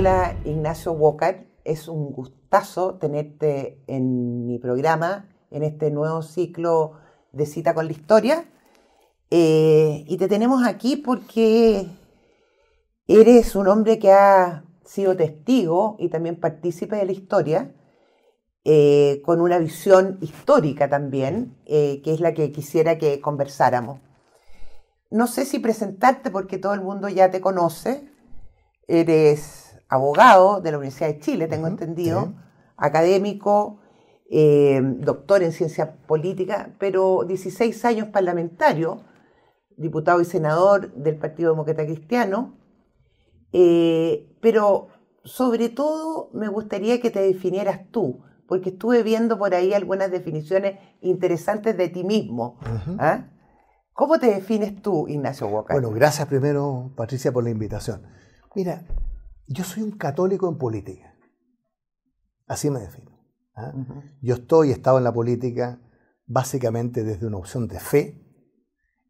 Hola Ignacio Walker, es un gustazo tenerte en mi programa, en este nuevo ciclo de cita con la historia. Eh, y te tenemos aquí porque eres un hombre que ha sido testigo y también partícipe de la historia, eh, con una visión histórica también, eh, que es la que quisiera que conversáramos. No sé si presentarte porque todo el mundo ya te conoce. Eres abogado de la Universidad de Chile, tengo entendido, académico, eh, doctor en ciencia política, pero 16 años parlamentario, diputado y senador del Partido Demócrata Cristiano, eh, pero sobre todo me gustaría que te definieras tú, porque estuve viendo por ahí algunas definiciones interesantes de ti mismo. ¿ah? ¿Cómo te defines tú, Ignacio Walker? Bueno, gracias primero, Patricia, por la invitación. Mira, yo soy un católico en política. Así me defino. ¿ah? Yo estoy, he estado en la política básicamente desde una opción de fe,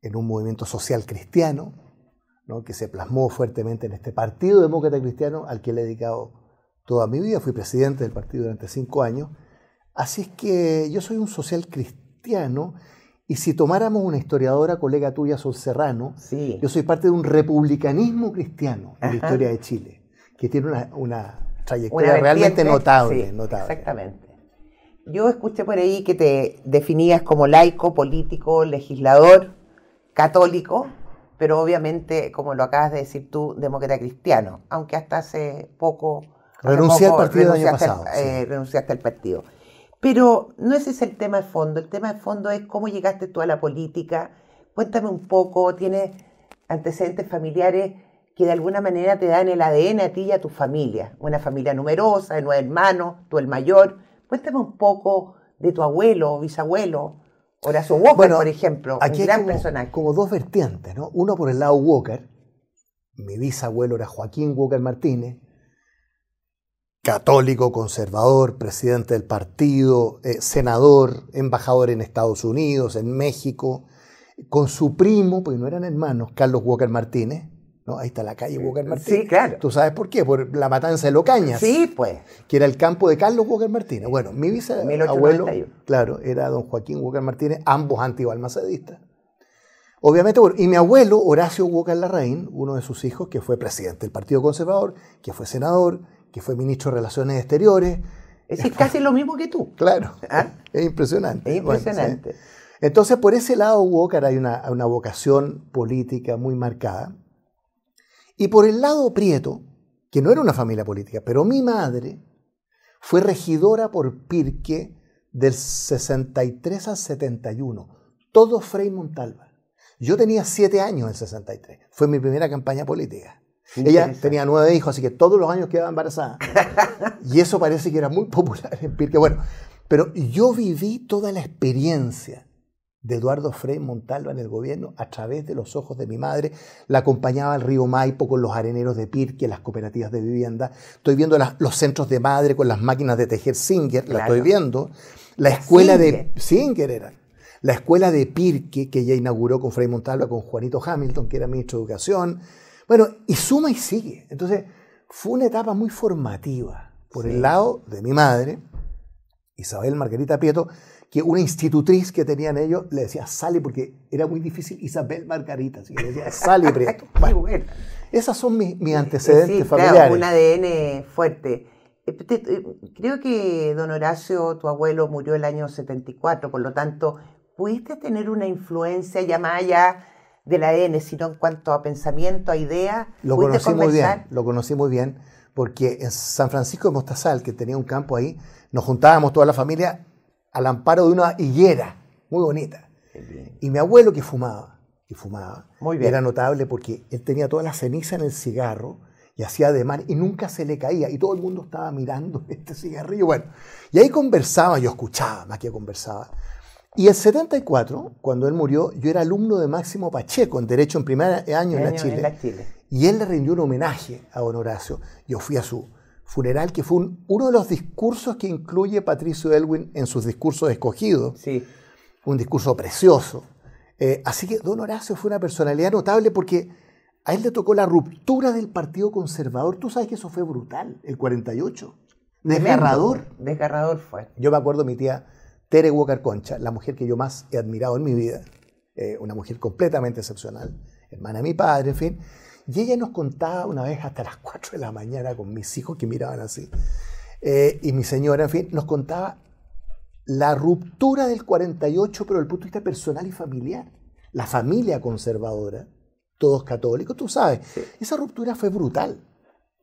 en un movimiento social cristiano, que se plasmó fuertemente en este Partido Demócrata Cristiano al que le he dedicado toda mi vida. Fui presidente del partido durante cinco años. Así es que yo soy un social cristiano y si tomáramos una historiadora, colega tuya, Sol Serrano, yo soy parte de un republicanismo cristiano en la historia de Chile que tiene una, trayectoria realmente notable, notable. Exactamente. Yo escuché por ahí que te definías como laico, político, legislador, católico, pero obviamente, como lo acabas de decir tú, demócrata cristiano, aunque hasta hace poco... Renuncié al partido el año pasado. Eh, renunciaste al partido. Pero no ese es el tema de fondo. El tema de fondo es cómo llegaste tú a la política. Cuéntame un poco, ¿tienes antecedentes familiares que de alguna manera te dan el ADN a ti y a tu familia. Una familia numerosa, de nueve hermanos, tú el mayor. Cuéntame un poco de tu abuelo o bisabuelo, Horacio Walker, por ejemplo, aquí un gran como, personaje. Como dos vertientes, ¿no? Uno por el lado Walker, mi bisabuelo era Joaquín Walker Martínez, católico, conservador, presidente del partido, eh, senador, embajador en Estados Unidos, en México, con su primo, porque no eran hermanos, Carlos Walker Martínez, Ahí está la calle Walker Martínez. Sí, claro. ¿Tú sabes por qué? Por la matanza de Locañas. Sí, pues. Que era el campo de Carlos Walker Martínez. Bueno, mi bisabuelo, claro, era don Joaquín Walker Martínez, ambos antibalmacedistas. Obviamente, bueno, y mi abuelo, Horacio Walker Larraín, uno de sus hijos, que fue presidente del Partido Conservador, que fue senador, que fue ministro de Relaciones Exteriores. Es casi lo mismo que tú. Claro. ¿Ah? Es impresionante. Es impresionante. Entonces, por ese lado, Walker hay una, una vocación política muy marcada. Y por el lado Prieto, que no era una familia política, pero mi madre fue regidora por Pirque del 63 al 71, todo Frei Montalva. Yo tenía siete años en 63, fue mi primera campaña política. Ella tenía nueve hijos, así que todos los años quedaba embarazada. y eso parece que era muy popular en Pirque. Bueno, pero yo viví toda la experiencia de Eduardo Frei Montalva en el gobierno a través de los ojos de mi madre. La acompañaba al río Maipo con los areneros de Pirque, las cooperativas de vivienda. Estoy viendo los centros de madre con las máquinas de tejer Singer, la estoy viendo. La escuela de Singer era. La escuela de Pirque que ella inauguró con Frei Montalva, con Juanito Hamilton, que era ministro de Educación. Bueno, y suma y sigue. Entonces, fue una etapa muy formativa por el lado de mi madre, Isabel Margarita Prieto, que una institutriz que tenían ellos le decía Sally porque era muy difícil Isabel Margarita, así que le decía Sally Prieto. Bueno, esas son mis, antecedentes sí, familiares. un ADN fuerte. Eh, creo que don Horacio, tu abuelo, murió el año 74, por lo tanto, ¿pudiste tener una influencia ya más allá del ADN, sino en cuanto a pensamiento, a idea? Lo conocí muy bien, lo conocí muy bien, porque en San Francisco de Mostazal, que tenía un campo ahí, nos juntábamos toda la familia al amparo de una higuera muy bonita. Y mi abuelo que fumaba, que fumaba, era notable porque él tenía toda la ceniza en el cigarro y hacía de mar y nunca se le caía y todo el mundo estaba mirando este cigarrillo. Bueno, y ahí conversaba, yo escuchaba más que conversaba. Y el 74, cuando él murió, yo era alumno de Máximo Pacheco en Derecho en primer año, en, la Chile, en la Chile. Y él le rindió un homenaje a don Horacio. Yo fui a su, funeral, que fue uno de los discursos que incluye Patricio Elwin en sus discursos escogidos. Sí. Un discurso precioso. Eh, así que don Horacio fue una personalidad notable porque A él le tocó la ruptura del Partido Conservador. Tú sabes que eso fue brutal, el 48. Desgarrador. Desgarrador fue. Yo me acuerdo mi tía Tere Walker Concha, la mujer que yo más he admirado en mi vida, eh, una mujer completamente excepcional, hermana de mi padre, en fin. Y ella nos contaba una vez hasta las 4 de la mañana con mis hijos que miraban así, eh, y mi señora, en fin, nos contaba la ruptura del 48, pero desde el punto de vista personal y familiar. La familia conservadora, todos católicos, tú sabes, esa ruptura fue brutal.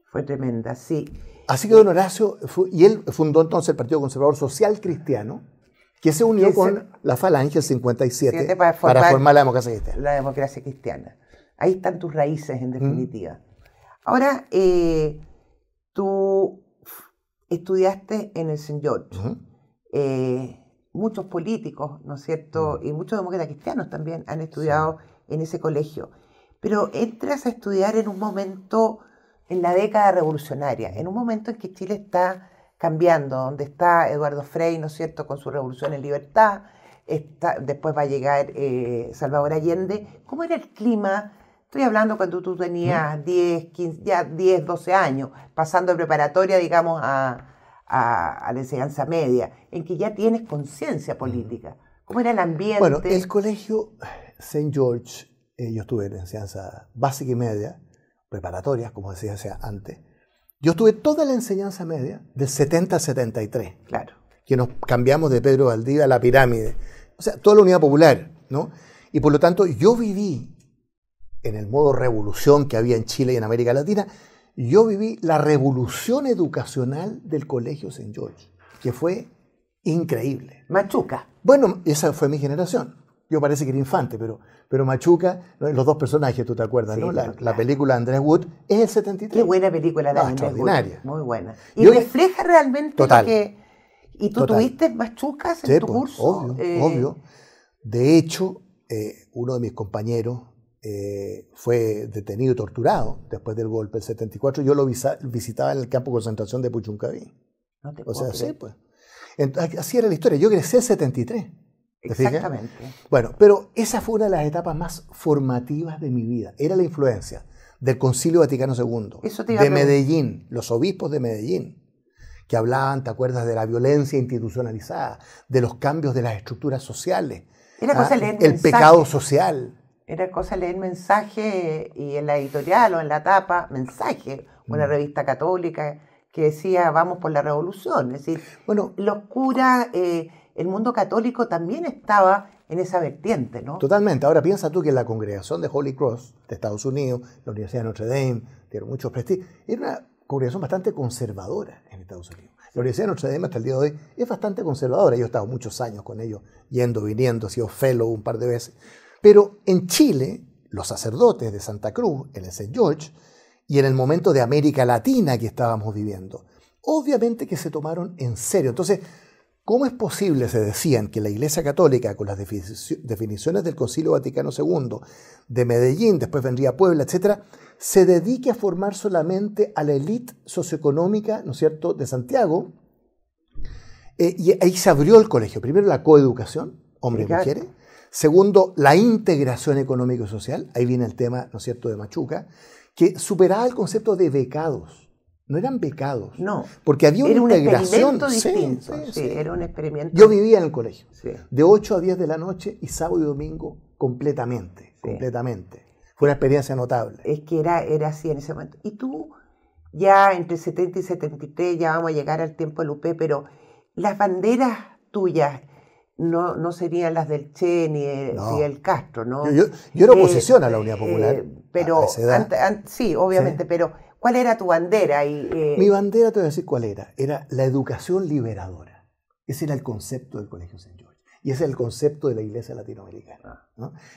Fue tremenda, sí. Así que don Horacio, y él fundó entonces el Partido Conservador Social Cristiano, que se unió con la Falange el 57 para formar, la democracia cristiana. La democracia cristiana. Ahí están tus raíces, en definitiva. Ahora, eh, tú estudiaste en el St. George. Eh, muchos políticos, ¿no es cierto? Y muchos demócratas cristianos también han estudiado en ese colegio. Pero entras a estudiar en un momento, en la década revolucionaria, en un momento en que Chile está cambiando, donde está Eduardo Frei, ¿no es cierto?, con su revolución en libertad, está, después va a llegar eh, Salvador Allende. ¿Cómo era el clima? Estoy hablando cuando tú tenías 10, 15, ya 10, 12 años, pasando de preparatoria, digamos, a, a, la enseñanza media, en que ya tienes conciencia política. ¿Cómo era el ambiente? Bueno, el colegio St. George, eh, yo estuve en enseñanza básica y media, preparatorias, como decía antes. Yo estuve toda la enseñanza media del 70 al 73. Claro. Que nos cambiamos de Pedro Valdivia a la pirámide. O sea, toda la unidad popular, ¿no? Y por lo tanto, yo viví en el modo revolución que había en Chile y en América Latina, yo viví la revolución educacional del Colegio St. George, que fue increíble. Machuca. Bueno, esa fue mi generación. Yo parece que era infante, pero, pero Machuca, los dos personajes, tú te acuerdas, ¿no? La, película Andrés Wood es el 73. Qué buena película la de extraordinaria. Muy buena. Y refleja realmente total, que... ¿Y tú tuviste machucas en tu pues, curso? Obvio, eh, obvio. De hecho, eh, uno de mis compañeros, eh, fue detenido y torturado después del golpe del 74. Yo lo visitaba en el campo de concentración de Puchuncaví. o sea, sí, pues. así era la historia. Yo crecí en 73. Exactamente. Bueno, pero esa fue una de las etapas más formativas de mi vida. Era la influencia del Concilio Vaticano II, de Medellín, los obispos de Medellín, que hablaban, ¿te acuerdas?, de la violencia institucionalizada, de los cambios de las estructuras sociales, Era cosa ¿ah? el pecado social. Era cosa leer mensaje y en la editorial o en la tapa, mensaje, una mm. revista católica que decía vamos por la revolución. Es decir, bueno, los curas, eh, el mundo católico también estaba en esa vertiente, ¿no? Totalmente. Ahora piensa tú que la congregación de Holy Cross de Estados Unidos, la Universidad de Notre Dame, tiene muchos prestigios, era una congregación bastante conservadora en Estados Unidos. La Universidad de Notre Dame hasta el día de hoy es bastante conservadora. Yo he estado muchos años con ellos, yendo, viniendo, he sido fellow un par de veces. Pero en Chile, los sacerdotes de Santa Cruz, en el St. George, y en el momento de América Latina que estábamos viviendo, obviamente que se tomaron en serio. Entonces, ¿cómo es posible, se decían, que la Iglesia Católica, con las definiciones del Concilio Vaticano II, de Medellín, después vendría Puebla, etcétera, se dedique a formar solamente a la élite socioeconómica, ¿no es cierto?, de Santiago. Eh, y ahí se abrió el colegio. Primero la coeducación, hombres y mujeres. Segundo, la integración económico y social. Ahí viene el tema, ¿no es cierto?, de Machuca, que superaba el concepto de becados. No eran becados. No. Porque había una era un integración. distinto. Sí, era un experimento. Yo vivía en el colegio. De 8 a 10 de la noche y sábado y domingo completamente. Completamente. Fue una experiencia notable. Es que era, era así en ese momento. Y tú, ya entre 70 y 73, ya vamos a llegar al tiempo del UP, pero las banderas tuyas no, no serían las del Che ni el, Castro, ¿no? Yo, era eh, oposición a la Unidad Popular. Eh, pero sí, obviamente, pero ¿cuál era tu bandera? Y, eh, Mi bandera, te voy a decir cuál era. Era la educación liberadora. Ese era el concepto del Colegio St. George. Y ese es el concepto de la Iglesia Latinoamericana.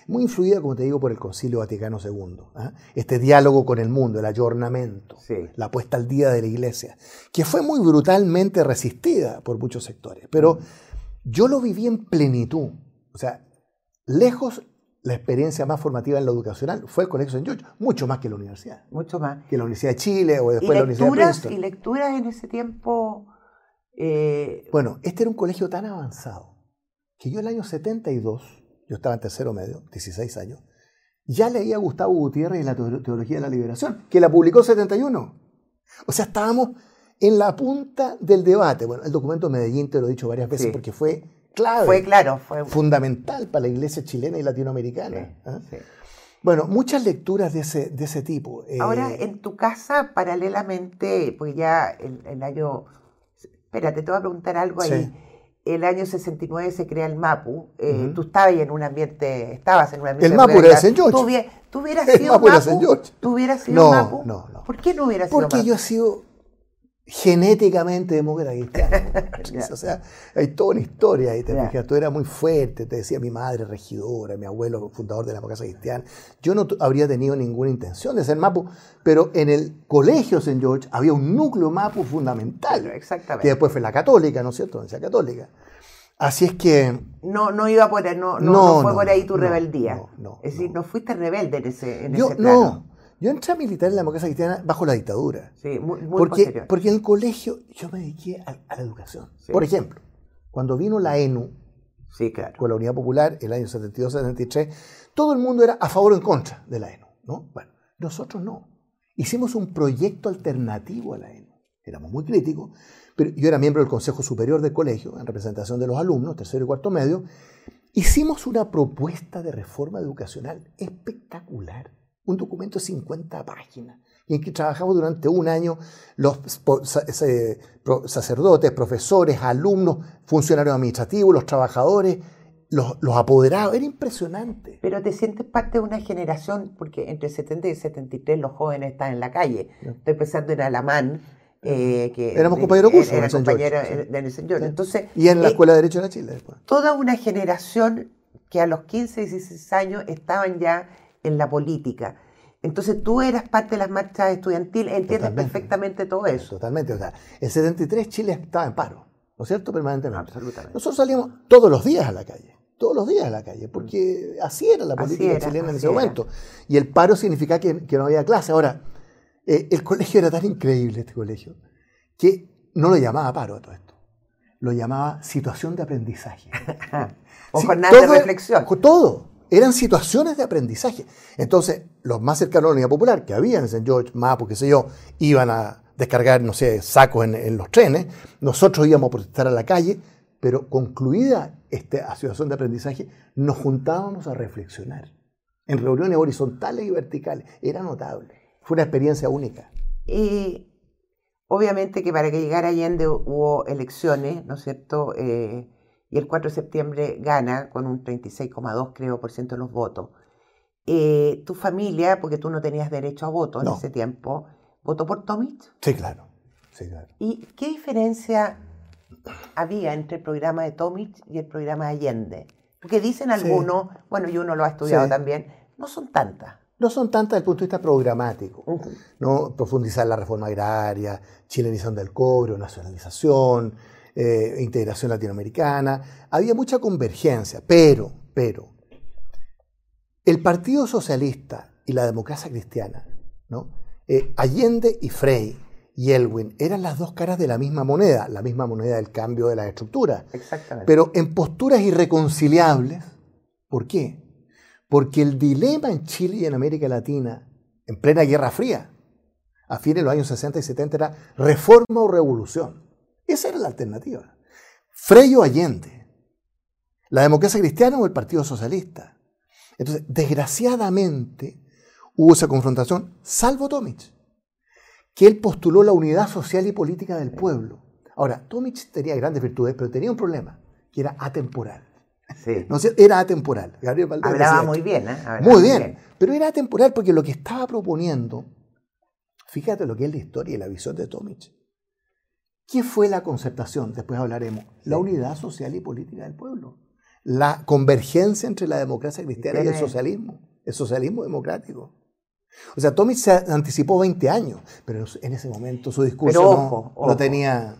Muy influida, como te digo, por el Concilio Vaticano II. ¿ah? Este diálogo con el mundo, el ayornamiento, la puesta al día de la Iglesia, que fue muy brutalmente resistida por muchos sectores. Pero. Mm. Yo lo viví en plenitud. O sea, lejos la experiencia más formativa en lo educacional fue el Colegio St. George, mucho más que la universidad. Mucho más. Que la Universidad de Chile o después la Universidad de Princeton. ¿Y lecturas en ese tiempo? Eh, bueno, este era un colegio tan avanzado que yo en el año 72, yo estaba en tercero medio, 16 años, ya leía a Gustavo Gutiérrez y la Teología de la Liberación, que la publicó en 71. O sea, estábamos en la punta del debate. Bueno, el documento de Medellín te lo he dicho varias veces porque fue clave. Fue claro, fue fundamental para la iglesia chilena y latinoamericana. ¿ah? Bueno, muchas lecturas de ese, de ese tipo. Eh, Ahora, en tu casa, paralelamente, pues ya el, el año... Espérate, te voy a preguntar algo ahí el año 69 se crea el MAPU. Eh, tú estabas en un ambiente, estabas en un ambiente... El MAPU era de St. George. ¿Tú, hubieras sido MAPU? ¿Tú hubieras sido no, MAPU? No, no. ¿Por qué no hubieras sido Porque yo he sido genéticamente demócrata cristiano. o sea, hay toda una historia ahí, te yeah. Tú eras muy fuerte, te decía mi madre regidora, mi abuelo fundador de la casa cristiana. Yo no habría tenido ninguna intención de ser Mapu, pero en el colegio St. George había un núcleo Mapu fundamental. Exactamente. Que después fue la católica, ¿no es cierto? La católica. Así es que... No, no iba por no, no, no, fue por ahí tu rebeldía. es decir, no fuiste rebelde en ese, en yo, ese plano. No, yo entré a militar en la democracia cristiana bajo la dictadura. Sí, muy, muy porque, porque en el colegio yo me dediqué a, la educación. Por ejemplo, cuando vino la ENU sí, claro. con la Unidad Popular, el año 72-73, todo el mundo era a favor o en contra de la ENU. ¿no? Bueno, nosotros no. Hicimos un proyecto alternativo a la ENU. Éramos muy críticos, pero yo era miembro del Consejo Superior del colegio, en representación de los alumnos, tercero y cuarto medio. Hicimos una propuesta de reforma educacional espectacular un documento de 50 páginas, en que trabajamos durante un año los sacerdotes, profesores, alumnos, funcionarios administrativos, los trabajadores, los, apoderados, era impresionante. Pero te sientes parte de una generación, porque entre 70 y 73 los jóvenes están en la calle. Estoy pensando en Alamán, eh, que éramos compañeros cursos era compañero de George. Entonces, y en la eh, Escuela de Derecho de Chile después. Toda una generación que a los 15, 16 años estaban ya en la política. Entonces tú eras parte de las marchas estudiantiles, entiendes perfectamente todo eso. Totalmente, o sea, en 73 Chile estaba en paro, ¿no es cierto? Permanentemente. Absolutamente. Nosotros salíamos todos los días a la calle, todos los días a la calle, porque así era la política chilena en ese momento. Y el paro significaba que, no había clase. Ahora, eh, el colegio era tan increíble, este colegio, que no lo llamaba paro a todo esto, lo llamaba situación de aprendizaje. o jornada de reflexión. Todo, eran situaciones de aprendizaje. Entonces, los más cercanos a la Unidad Popular, que había en St. George, Mapo, qué sé yo, iban a descargar, no sé, sacos en, los trenes, nosotros íbamos a protestar a la calle, pero concluida esta situación de aprendizaje, nos juntábamos a reflexionar en reuniones horizontales y verticales. Era notable. Fue una experiencia única. Y obviamente que para que llegara Allende hubo elecciones, ¿no es cierto? Eh, y el 4 de septiembre gana con un 36,2 creo por ciento de los votos. Eh, tu familia, porque tú no tenías derecho a voto en ese tiempo, ¿votó por Tomic? Sí, claro. sí, claro. ¿Y qué diferencia había entre el programa de Tomic y el programa de Allende? Porque dicen algunos, bueno, y uno lo ha estudiado también, no son tantas. No son tantas desde el punto de vista programático. ¿no? Profundizar la reforma agraria, chilenización del cobro, nacionalización, eh, integración latinoamericana, había mucha convergencia, pero, pero, el Partido Socialista y la democracia cristiana, ¿no? Eh, Allende y Frey y Elwin eran las dos caras de la misma moneda, la misma moneda del cambio de la estructura. Exactamente. Pero en posturas irreconciliables. ¿Por qué? Porque el dilema en Chile y en América Latina, en plena Guerra Fría, a fines de los años 60 y 70, era reforma o revolución. Esa era la alternativa. Frey o Allende. La democracia cristiana o el Partido Socialista. Entonces, desgraciadamente, hubo esa confrontación, salvo Tomic, que él postuló la unidad social y política del pueblo. Ahora, Tomic tenía grandes virtudes, pero tenía un problema, que era atemporal. Sí. No era atemporal. Gabriel Hablaba muy bien, ¿eh? muy bien, Pero era atemporal porque lo que estaba proponiendo, fíjate lo que es la historia y la visión de Tomic, ¿Qué fue la concertación? Después hablaremos. La unidad social y política del pueblo. La convergencia entre la democracia cristiana y el socialismo. El socialismo democrático. O sea, Tommy se anticipó 20 años, pero en ese momento su discurso no, tenía...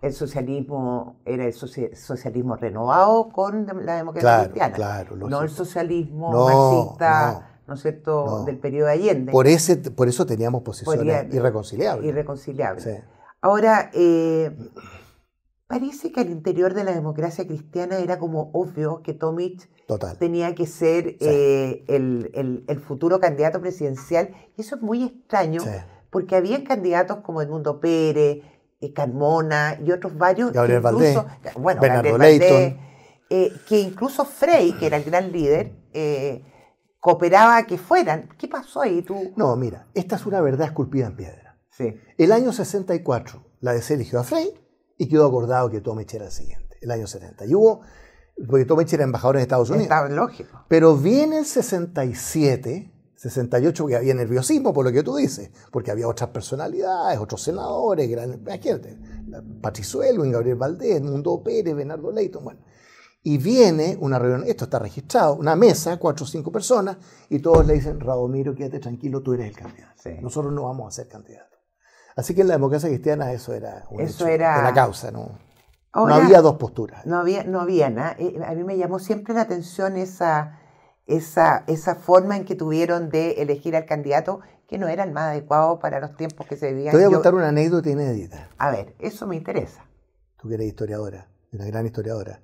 El socialismo era el socialismo renovado con la democracia cristiana. Claro, no el socialismo marxista, no, es cierto?, del periodo de Allende. Por, ese, por eso teníamos posiciones irreconciliables. Irreconciliables. Ahora, eh, parece que al interior de la democracia cristiana era como obvio que Tomic Total. tenía que ser eh, el, el- el futuro candidato presidencial. Y eso es muy extraño, Sí. porque había candidatos como Edmundo Pérez, eh, Carmona y otros varios. Gabriel Valdés, incluso- bueno, Bernardo Gabriel Valdés, eh, que incluso Frey, que era el gran líder, cooperaba a que fueran. ¿Qué pasó ahí tú? No, mira, esta es una verdad esculpida en piedra. Sí. El año 64, la DC eligió a Frey y quedó acordado que Tomich era el siguiente, el año 70. Y hubo, porque Tomich era embajador en Estados Unidos. Estaba lógico. Pero viene el 67, 68, porque había nerviosismo, por lo que tú dices, porque había otras personalidades, otros senadores, gran, Patricio Elwin, Gabriel Valdés, Mundo Pérez, Bernardo Leighton, bueno. Y viene una reunión, esto está registrado, una mesa, cuatro o cinco personas, y todos le dicen, Radomiro, quédate tranquilo, tú eres el candidato. Sí. Nosotros no vamos a ser candidatos. Así que en la democracia cristiana eso era un Eso hecho era- de la causa, ¿no? Ahora- no había dos posturas. No había, no había nada. Eh, A mí me llamó siempre la atención esa, esa, esa forma en que tuvieron de elegir al candidato que no era el más adecuado para los tiempos que se vivían. Te voy a Yo- contar una anécdota inédita. a ver, eso me interesa. tú que eres historiadora, una gran historiadora,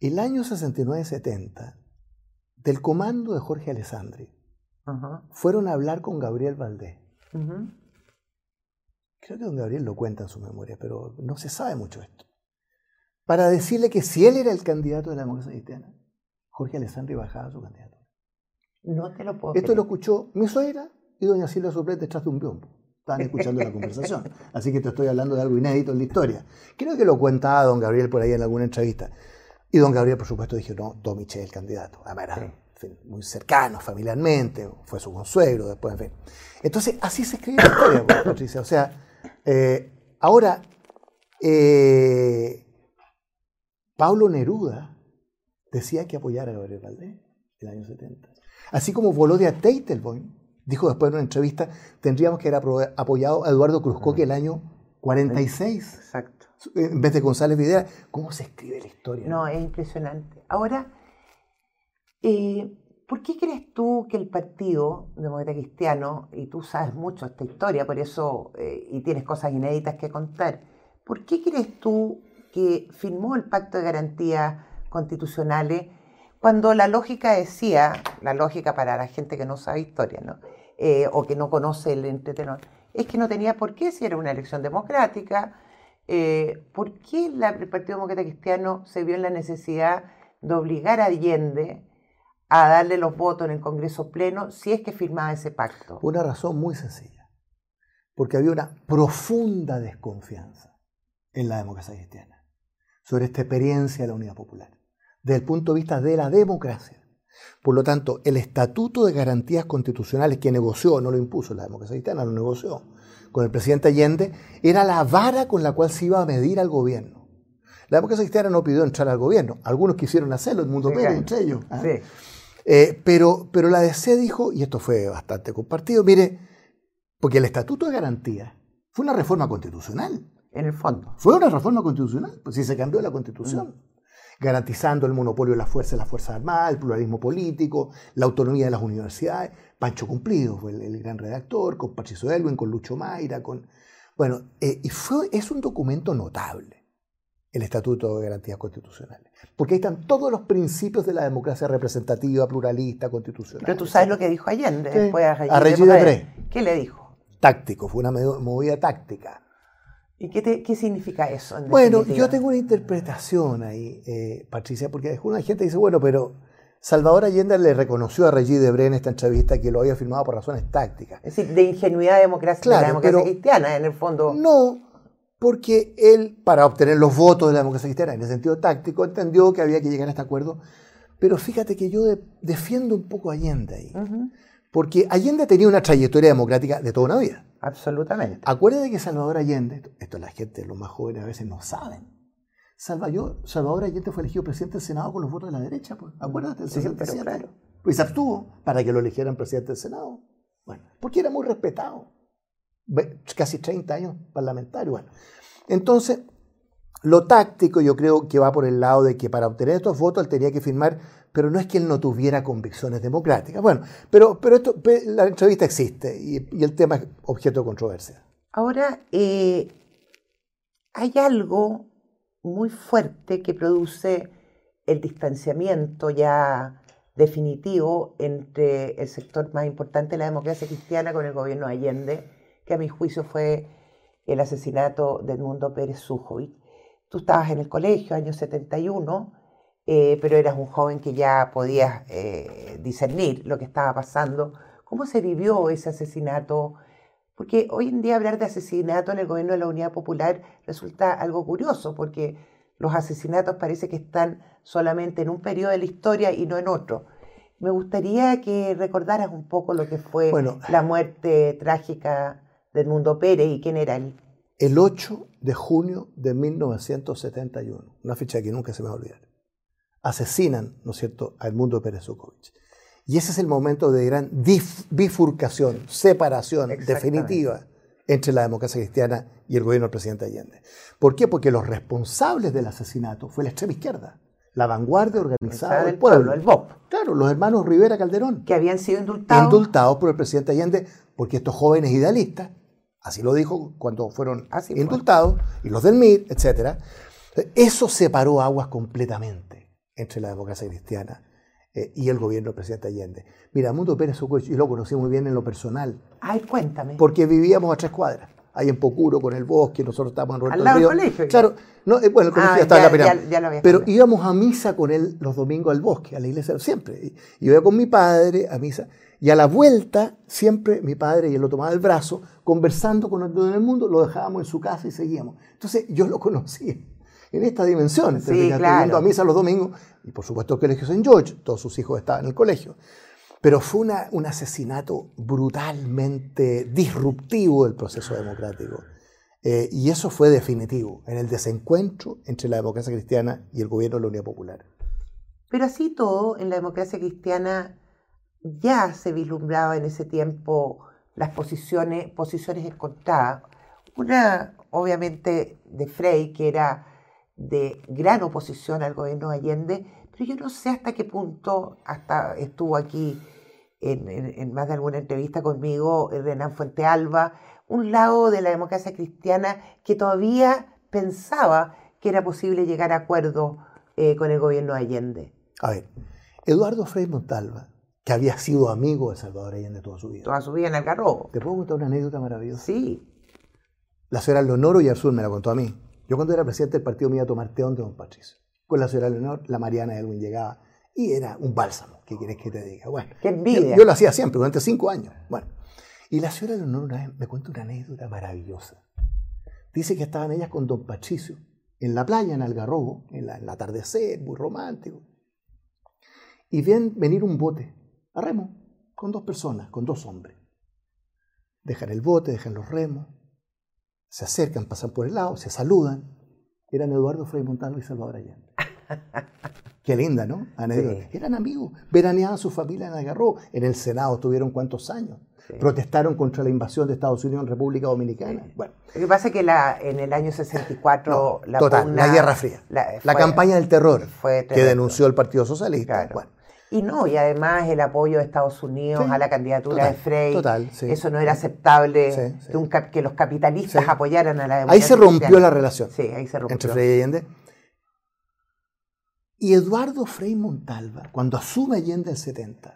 el año 69-70, del comando de Jorge Alessandri, Ujú, fueron a hablar con Gabriel Valdés. ujú. Creo que don Gabriel lo cuenta en su memoria, pero no se sabe mucho esto. Para decirle que si él era el candidato de la democracia cristiana, Jorge Alessandri bajaba su candidato. No te lo puedo Esto lo escuchó mi suegra y doña Silvia Soplet detrás de un biombo. Estaban escuchando la conversación. Así que te estoy hablando de algo inédito en la historia. Creo que lo cuentaba don Gabriel por ahí en alguna entrevista. Y don Gabriel, por supuesto, dijo, no, Tomich es el candidato. Además, era Sí. en fin, muy cercano familiarmente, fue su consuegro después, en fin. Entonces, así se escribe la historia, pues, Patricia. O sea, eh, ahora, eh, Pablo Neruda decía que apoyara a Gabriel Valdés en el año 70. Así como Volodya Teitelbaum dijo después en una entrevista, tendríamos que haber apoyado a Eduardo Cruzcoque el año 46, Exacto. en vez de González Videla. ¿Cómo se escribe la historia? No, es impresionante. Ahora, eh, ¿por qué crees tú que el Partido Demócrata Cristiano, y tú sabes mucho esta historia, por eso, eh, y tienes cosas inéditas que contar, ¿por qué crees tú que firmó el Pacto de Garantías Constitucionales cuando la lógica decía, la lógica para la gente que no sabe historia, ¿no? Eh, o que no conoce el entretenor, es que no tenía por qué si era una elección democrática, eh, ¿por qué el Partido Demócrata Cristiano se vio en la necesidad de obligar a Allende a darle los votos en el Congreso Pleno si es que firmaba ese pacto? Por una razón muy sencilla. Porque había una profunda desconfianza en la democracia cristiana sobre esta experiencia de la unidad popular, desde el punto de vista de la democracia. Por lo tanto, el Estatuto de Garantías Constitucionales que negoció, no lo impuso la democracia cristiana, lo negoció con el presidente Allende, era la vara con la cual se iba a medir al gobierno. La democracia cristiana no pidió entrar al gobierno, algunos quisieron hacerlo, el mundo Sí, claro. entre ellos. ¿ah? Sí. Eh, pero, pero la DC dijo, y esto fue bastante compartido, mire, porque el Estatuto de Garantía fue una reforma constitucional. En el fondo. Fue una reforma constitucional, pues si se cambió la constitución, garantizando el monopolio de las fuerzas las Fuerzas Armadas, el pluralismo político, la autonomía de las universidades. Pancho Cumplido fue el, el gran redactor, con Patricio Elwin, con Lucho Mayra, con... Bueno, eh, y fue, es un documento notable, el Estatuto de Garantías Constitucionales, porque ahí están todos los principios de la democracia representativa, pluralista, constitucional. Pero tú sabes lo que dijo Allende después a A Regis Depré. ¿Qué le dijo? Táctico, fue una movida táctica. ¿Y qué, te- qué significa eso? en Bueno, definitiva? yo tengo una interpretación ahí, eh, Patricia, porque una gente dice, bueno, pero Salvador Allende le reconoció a Regis Debré en esta entrevista que lo había firmado por razones tácticas. Es decir, de ingenuidad de democracia, de Claro, la democracia cristiana, en el fondo. No, porque él, para obtener los votos de la democracia cristiana en el sentido táctico, entendió que había que llegar a este acuerdo. Pero fíjate que yo de- defiendo un poco a Allende ahí, porque Allende tenía una trayectoria democrática de toda una vida. Absolutamente. Acuérdate que Salvador Allende, esto- la gente, los más jóvenes a veces no saben. Salvador, Salvador Allende fue elegido presidente del Senado con los votos de la derecha, pues. Acuérdate del Sí, pero 67. claro. Pues se abstuvo para que lo eligieran presidente del Senado. Bueno, porque era muy respetado. Casi 30 años parlamentario. Bueno, entonces, lo táctico yo creo que va por el lado de que para obtener estos votos él tenía que firmar, pero no es que él no tuviera convicciones democráticas. Bueno, pero, pero esto, la entrevista existe y, y el tema es objeto de controversia. Ahora, eh, hay algo muy fuerte que produce el distanciamiento ya definitivo entre el sector más importante de la democracia cristiana con el gobierno de Allende, que a mi juicio fue el asesinato de Edmundo Pérez Sujovic. Tú estabas en el colegio, año 71, eh, pero eras un joven que ya podías eh, discernir lo que estaba pasando. ¿Cómo se vivió ese asesinato? Porque hoy en día hablar de asesinato en el gobierno de la Unidad Popular resulta algo curioso, porque los asesinatos parece que están solamente en un periodo de la historia y no en otro. Me gustaría que recordaras un poco lo que fue la muerte trágica Edmundo Pérez y quién era él. El 8 de junio de 1971, una fecha que nunca se me va a olvidar, asesinan, ¿no es cierto?, a Edmundo Pérez Zukovich. Y ese es el momento de gran bifurcación, separación definitiva entre la democracia cristiana y el gobierno del presidente Allende. ¿Por qué? Porque los responsables del asesinato fue la extrema izquierda, la vanguardia organizada del pueblo, el BOP. Claro, los hermanos Rivera Calderón. Que habían sido indultados. Indultados por el presidente Allende, porque estos jóvenes idealistas, así lo dijo cuando fueron indultados, y los del MIR, etc., eso separó aguas completamente entre la democracia cristiana eh, y el gobierno del presidente Allende. Mira, Mundo Pérez Socoich, yo lo conocí muy bien en lo personal. Ay, cuéntame. Porque vivíamos a tres cuadras, ahí en Pocuro, con el bosque, nosotros estábamos en Roberto Al lado del colegio. Claro, no, eh, bueno, el colegio ah, estaba en la pena. Pero íbamos a misa con él los domingos al bosque, a la iglesia, siempre. Y yo iba con mi padre a misa. Y a la vuelta, siempre mi padre y él lo tomaba del brazo, conversando con el en el mundo, lo dejábamos en su casa y seguíamos. Entonces yo lo conocía en esta dimensión, sí, claro. a misa los domingos, y por supuesto el colegio St. George, todos sus hijos estaban en el colegio. Pero fue una, un asesinato brutalmente disruptivo del proceso democrático. Eh, y eso fue definitivo en el desencuentro entre la democracia cristiana y el gobierno de la Unidad Popular. Pero así todo, en la democracia cristiana ya se vislumbraba en ese tiempo las posiciones, posiciones encontradas. Una, obviamente, de Frey, que era de gran oposición al gobierno de Allende, pero yo no sé hasta qué punto, hasta estuvo aquí en, más de alguna entrevista conmigo Renan Fuente Alba, un lado de la democracia cristiana que todavía pensaba que era posible llegar a acuerdo eh, con el gobierno de Allende. A ver, Eduardo Frei Montalva, que había sido amigo de Salvador Allende toda su vida. Toda su vida en Algarrobo. ¿Te puedo contar una anécdota maravillosa? Sí. La señora Leonoro y Arzul me la contó a mí. Yo cuando era presidente del partido me iba a tomar té de don Patricio. Con la señora Leonor, la Mariana Elwin llegaba y era un bálsamo. ¿Qué quieres que te diga? Bueno, Qué envidia. Yo, lo hacía siempre, durante cinco años. Bueno, y la señora Leonor una vez me cuenta una anécdota maravillosa. Dice que estaban ellas con don Patricio en la playa, en Algarrobo, en, el atardecer, muy romántico. Y ven venir un bote a remo con dos personas, con dos hombres. Dejan el bote, dejan los remos, se acercan, pasan por el lado, se saludan. Eran Eduardo Frei Montalvo y Salvador Allende. Qué linda, ¿no? Eran amigos, veraneaban su familia en Agarró. En el Senado estuvieron cuántos años. Protestaron contra la invasión de Estados Unidos en República Dominicana. Bueno. Lo que pasa es que la, en el año 64 la, total, la Guerra Fría, la, campaña del terror que denunció el Partido Socialista. Bueno. Y no, y además el apoyo de Estados Unidos a la candidatura de Frey. Total, Eso no era aceptable que los capitalistas apoyaran a la democracia. Ahí se rompió la relación. Sí, ahí se rompió. Entre Frey y Allende. Y Eduardo Frei Montalva, cuando asume Allende el 70,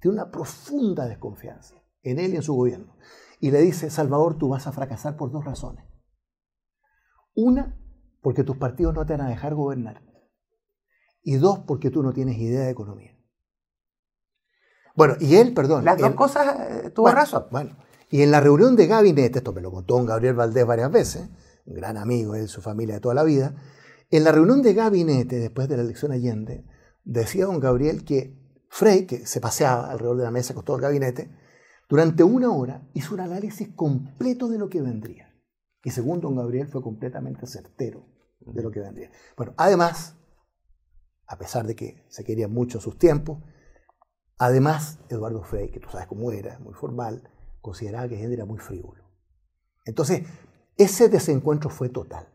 tiene una profunda desconfianza en él y en su gobierno. Y le dice, Salvador, tú vas a fracasar por dos razones. Una, porque tus partidos no te van a dejar gobernar. Y dos, porque tú no tienes idea de economía. Bueno, y él, perdón. Las dos cosas eh, tuvo razón. Bueno, y en la reunión de gabinete, esto me lo contó don Gabriel Valdés varias veces, un gran amigo de su familia de toda la vida, en la reunión de gabinete después de la elección Allende, decía don Gabriel que Frey, que se paseaba alrededor de la mesa con todo el gabinete, durante una hora hizo un análisis completo de lo que vendría. Y según don Gabriel fue completamente certero de lo que vendría. Bueno, además, a pesar de que se querían mucho sus tiempos, Además, Eduardo Frey, que tú sabes cómo era, muy formal, consideraba que él era muy frívolo. Entonces, ese desencuentro fue total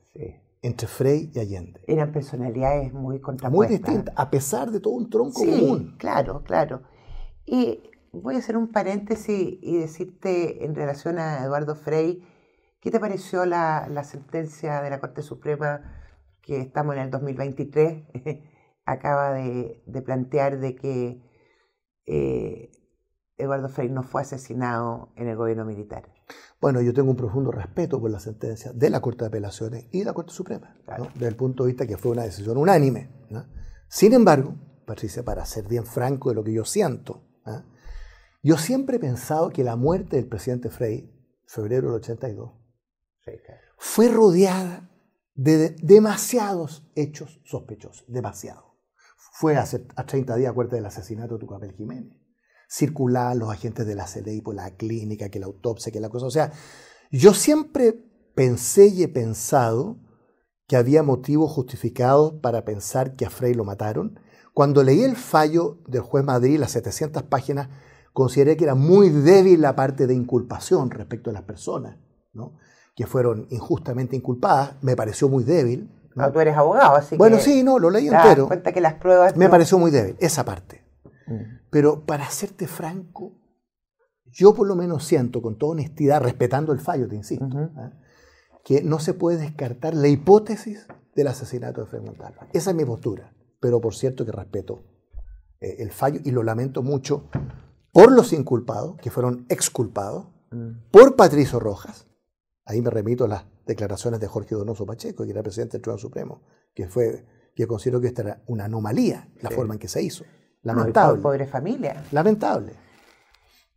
entre Frey y Allende. Eran personalidades muy contrapuestas. Muy distintas, a pesar de todo un tronco sí, común. Claro, claro. Y voy a hacer un paréntesis y decirte en relación a Eduardo Frey, ¿qué te pareció la, la sentencia de la Corte Suprema que estamos en el 2023, acaba de, plantear de que eh, Eduardo Frei no fue asesinado en el gobierno militar. Bueno, yo tengo un profundo respeto por la sentencia de la Corte de Apelaciones y de la Corte Suprema, desde el punto de vista que fue una decisión unánime. Sin embargo, Patricia, para ser bien franco de lo que yo siento, yo siempre he pensado que la muerte del presidente Frey, febrero del 82, fue rodeada de demasiados hechos sospechosos, demasiado. Fue hace a 30 días, acuérdate del asesinato de Tucapel Jiménez. Circular los agentes de la CLI por la clínica, que la autopsia, que la cosa. O sea, yo siempre pensé y he pensado que había motivos justificados para pensar que a Frey lo mataron. Cuando leí el fallo del juez Madrid, las 700 páginas, consideré que era muy débil la parte de inculpación respecto a las personas, ¿no? que fueron injustamente inculpadas, me pareció muy débil. ¿No? tú eres abogado, así bueno, sí, no, lo leí entero. cuenta que las pruebas... Me pareció muy débil, esa parte. Mm. Pero para serte franco, yo por lo menos siento, con toda honestidad, respetando el fallo, te insisto, ¿ah? que no se puede descartar la hipótesis del asesinato de Fred Montalva. Esa es mi postura, pero por cierto que respeto eh, el fallo y lo lamento mucho por los inculpados, que fueron exculpados, mm. por Patricio Rojas, Ahí me remito a las declaraciones de Jorge Donoso Pacheco, que era presidente del Tribunal Supremo, que fue que considero que esta era una anomalía, la forma en que se hizo. Lamentable. No, pobre familia. Lamentable.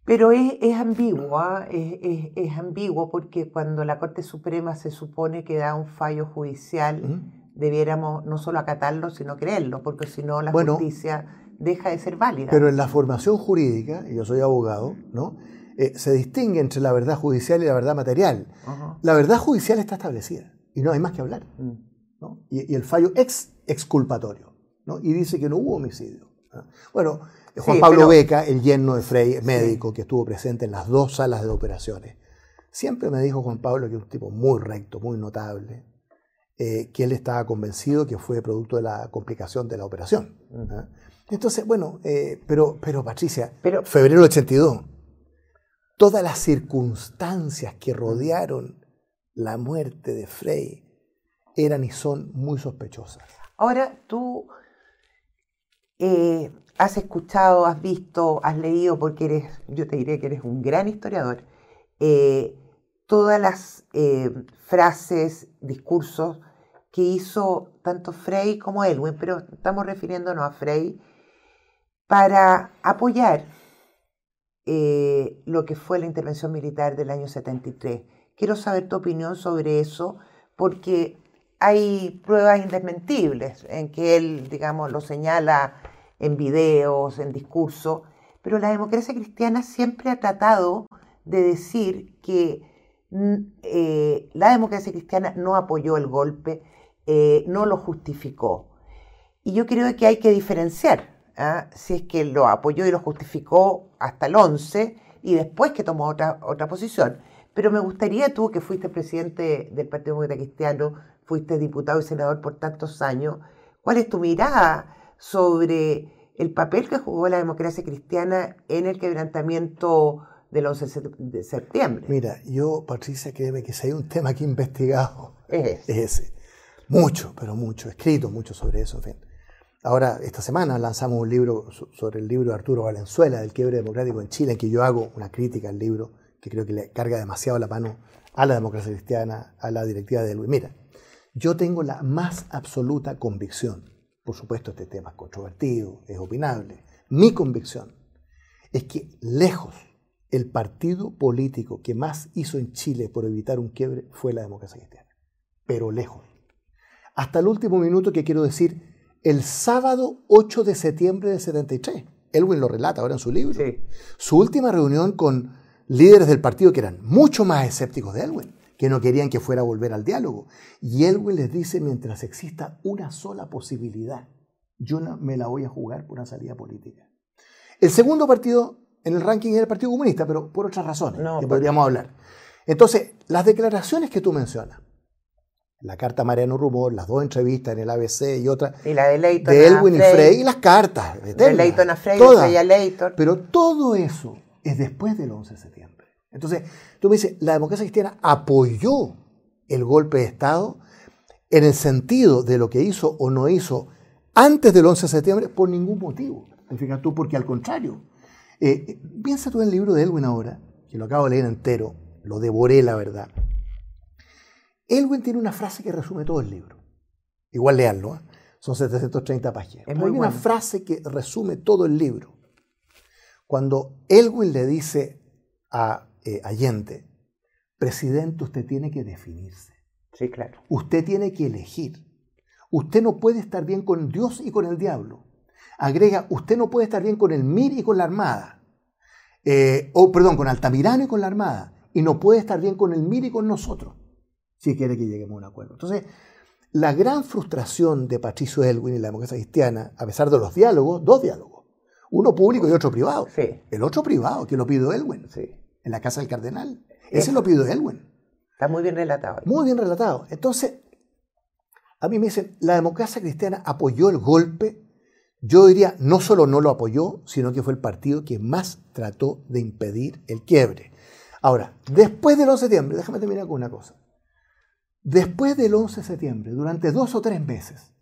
Pero es, es ambiguo, es, es, ambiguo porque cuando la Corte Suprema se supone que da un fallo judicial, debiéramos no solo acatarlo, sino creerlo, porque si no la justicia deja de ser válida. Pero en la formación jurídica, y yo soy abogado, ¿no? Eh, se distingue entre la verdad judicial y la verdad material. La verdad judicial está establecida y no hay más que hablar. Mm. Y, el fallo ex exculpatorio. ¿no? Y dice que no hubo homicidio. Bueno, Juan Pablo Beca, el yerno de Frey, médico que estuvo presente en las dos salas de operaciones, siempre me dijo Juan Pablo que es un tipo muy recto, muy notable, eh, que él estaba convencido que fue producto de la complicación de la operación. Mm. Entonces, bueno, eh, pero, pero Patricia, pero, febrero del 82, todas las circunstancias que rodearon la muerte de Frey eran y son muy sospechosas. Ahora tú eh, has escuchado, has visto, has leído, porque eres, yo te diré que eres un gran historiador, eh, todas las eh, frases, discursos que hizo tanto Frey como Elwin, pero estamos refiriéndonos a Frey, para apoyar eh, lo que fue la intervención militar del año 73. Quiero saber tu opinión sobre eso, porque hay pruebas indesmentibles en que él, digamos, lo señala en videos, en discurso, pero la democracia cristiana siempre ha tratado de decir que mm, eh, la democracia cristiana no apoyó el golpe, eh, no lo justificó. Y yo creo que hay que diferenciar ¿ah? si es que lo apoyó y lo justificó hasta el 11 y después que tomó otra, otra posición. Pero me gustaría tú, que fuiste presidente del Partido Demócrata Cristiano, fuiste diputado y senador por tantos años, ¿cuál es tu mirada sobre el papel que jugó la democracia cristiana en el quebrantamiento del 11 de septiembre? Mira, yo, Patricia, créeme que si hay un tema que he investigado, es ese. Mucho, pero mucho, escrito mucho sobre eso, en fin. Ahora, esta semana lanzamos un libro sobre el libro de Arturo Valenzuela, del quiebre democrático en Chile, en que yo hago una crítica al libro, que creo que le carga demasiado la mano a la democracia cristiana, a la directiva de Luis. Mira, yo tengo la más absoluta convicción, por supuesto este tema es controvertido, es opinable, mi convicción es que lejos el partido político que más hizo en Chile por evitar un quiebre fue la democracia cristiana, pero lejos. Hasta el último minuto que quiero decir, el sábado 8 de septiembre de 73. Elwin lo relata ahora en su libro. Su última reunión con líderes del partido que eran mucho más escépticos de Elwin, que no querían que fuera a volver al diálogo. Y Elwin les dice, mientras exista una sola posibilidad, yo no me la voy a jugar por una salida política. El segundo partido en el ranking era el Partido Comunista, pero por otras razones que podríamos hablar. Entonces, las declaraciones que tú mencionas, la carta Mariano Rumor, las dos entrevistas en el ABC y otra y la de, Leighton de Elwin y Frey, y las cartas. De Leighton a Frey, todas. a Leighton. Pero todo eso es después del 11 de septiembre. Entonces, tú me dices, la democracia cristiana apoyó el golpe de Estado. en el sentido de lo que hizo o no hizo antes del 11 de septiembre por ningún motivo. Fíjate tú, porque al contrario, eh, piensa tú en el libro de Elwin ahora, que lo acabo de leer entero, lo devoré la verdad. Elwin tiene una frase que resume todo el libro. Igual leanlo, ¿eh? son 730 páginas. Es muy Hay una bueno. frase que resume todo el libro. Cuando Elwin le dice a eh, Allende, presidente, usted tiene que definirse. Sí, claro. Usted tiene que elegir. Usted no puede estar bien con Dios y con el diablo. Agrega, usted no puede estar bien con el MIR y con la Armada. Eh, o, perdón, con Altamirano y con la Armada. Y no puede estar bien con el MIR y con nosotros. Si quiere que lleguemos a un acuerdo. Entonces, la gran frustración de Patricio Elwin y la democracia cristiana, a pesar de los diálogos, dos diálogos. Uno público y otro privado. Sí, El otro privado, que lo pidió Elwin, sí. en la casa del cardenal. Ese lo pidió Elwin. Está muy bien relatado. Muy bien relatado. Entonces, a mí me dicen, la democracia cristiana apoyó el golpe. Yo diría, no solo no lo apoyó, sino que fue el partido que más trató de impedir el quiebre. Ahora, después del 11 de septiembre, déjame terminar con una cosa. Después del 11 de septiembre, durante dos o tres meses,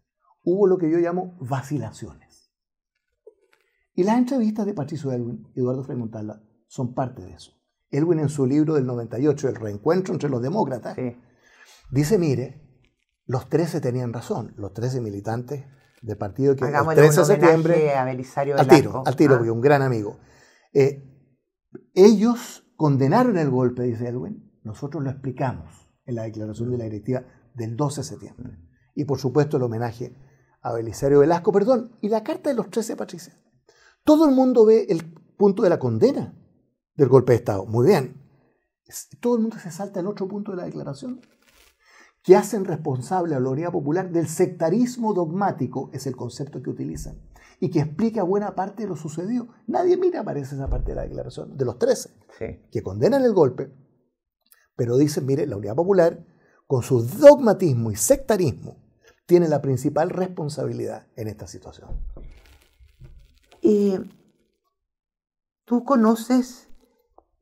hubo lo que yo llamo vacilaciones. Y las entrevistas de Patricio Elwin y Eduardo Frei Montalva son parte de eso. Elwin en su libro del 98, El reencuentro entre los demócratas, Sí. Dice, mire, los 13 tenían razón, los 13 militantes del partido que el Hagámosle 13 de septiembre, homenaje a Belisario al tiro, al tiro, Ah, porque un gran amigo. Eh, ellos condenaron el golpe, dice Edwin, nosotros lo explicamos en la declaración de la directiva del 12 de septiembre. Y por supuesto el homenaje a Belisario Velasco, perdón, y la carta de los 13 Patricia. Todo el mundo ve el punto de la condena del golpe de Estado, muy bien. Todo el mundo se salta el otro punto de la declaración que hacen responsable a la unidad popular del sectarismo dogmático, es el concepto que utilizan, y que explica buena parte de lo sucedido. Nadie mira, aparece esa parte de la declaración, de los 13, Sí. que condenan el golpe, pero dicen, mire, la unidad popular, con su dogmatismo y sectarismo, tiene la principal responsabilidad en esta situación. Eh, ¿Tú conoces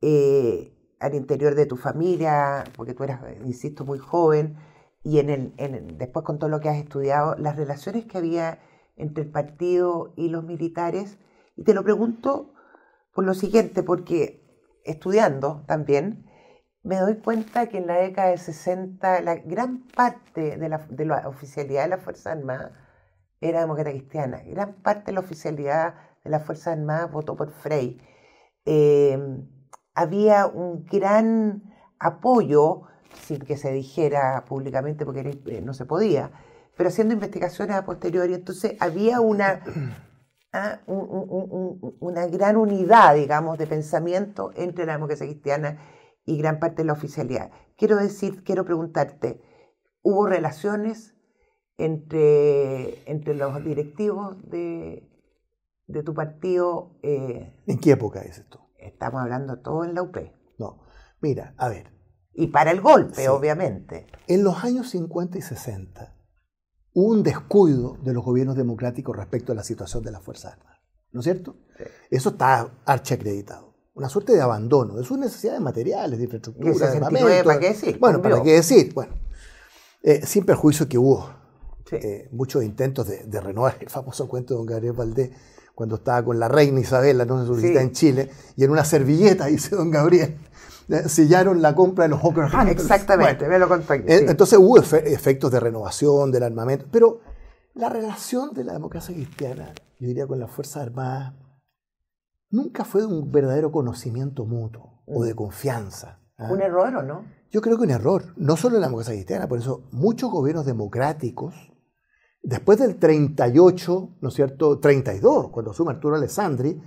eh, al interior de tu familia, porque tú eras, insisto, muy joven, y en el, después con todo lo que has estudiado, las relaciones que había entre el partido y los militares? Y te lo pregunto por lo siguiente, porque estudiando también, me doy cuenta que en la década de 60 la gran parte de la, de la oficialidad de las Fuerzas Armadas era demócrata cristiana. Gran parte de la oficialidad de las Fuerzas Armadas votó por Frey. Eh, había un gran apoyo, sin que se dijera públicamente porque eh, no se podía, pero haciendo investigaciones a posteriori. Entonces había una, ah, un- un- un- una gran unidad, digamos, de pensamiento entre la democracia cristiana y gran parte de la oficialidad. Quiero decir, quiero preguntarte, ¿hubo relaciones entre, entre los directivos de, de tu partido? eh, ¿En qué época es esto? estamos hablando todo en la UP. No, mira, a ver, Y para el golpe, Sí. obviamente. En los años 50 y 60 hubo un descuido de los gobiernos democráticos respecto a la situación de las Fuerzas Armadas. ¿No es cierto? Sí. Eso está archiacreditado. Una suerte de abandono de sus necesidades materiales, de infraestructura, de 69, armamento. ¿para qué decir? Bueno, ¿para qué decir? Bueno, eh, sin perjuicio que hubo Sí. eh, muchos intentos de, de renovar el famoso cuento de don Gabriel Valdés cuando estaba con la reina Isabela, no Sí. en Chile, y en una servilleta, dice don Gabriel, eh, sellaron la compra de los Hawker Hunters. Exactamente, Bueno, me lo sí. Entonces hubo efe- efectos de renovación del armamento, pero la relación de la democracia cristiana, yo diría, con las Fuerzas Armadas, nunca fue de un verdadero conocimiento mutuo o de confianza. ¿ah? ¿Un error o no? Yo creo que un error, no solo en la democracia cristiana, por eso muchos gobiernos democráticos, después del 38, ¿no es cierto?, 32, cuando asume Arturo Alessandri,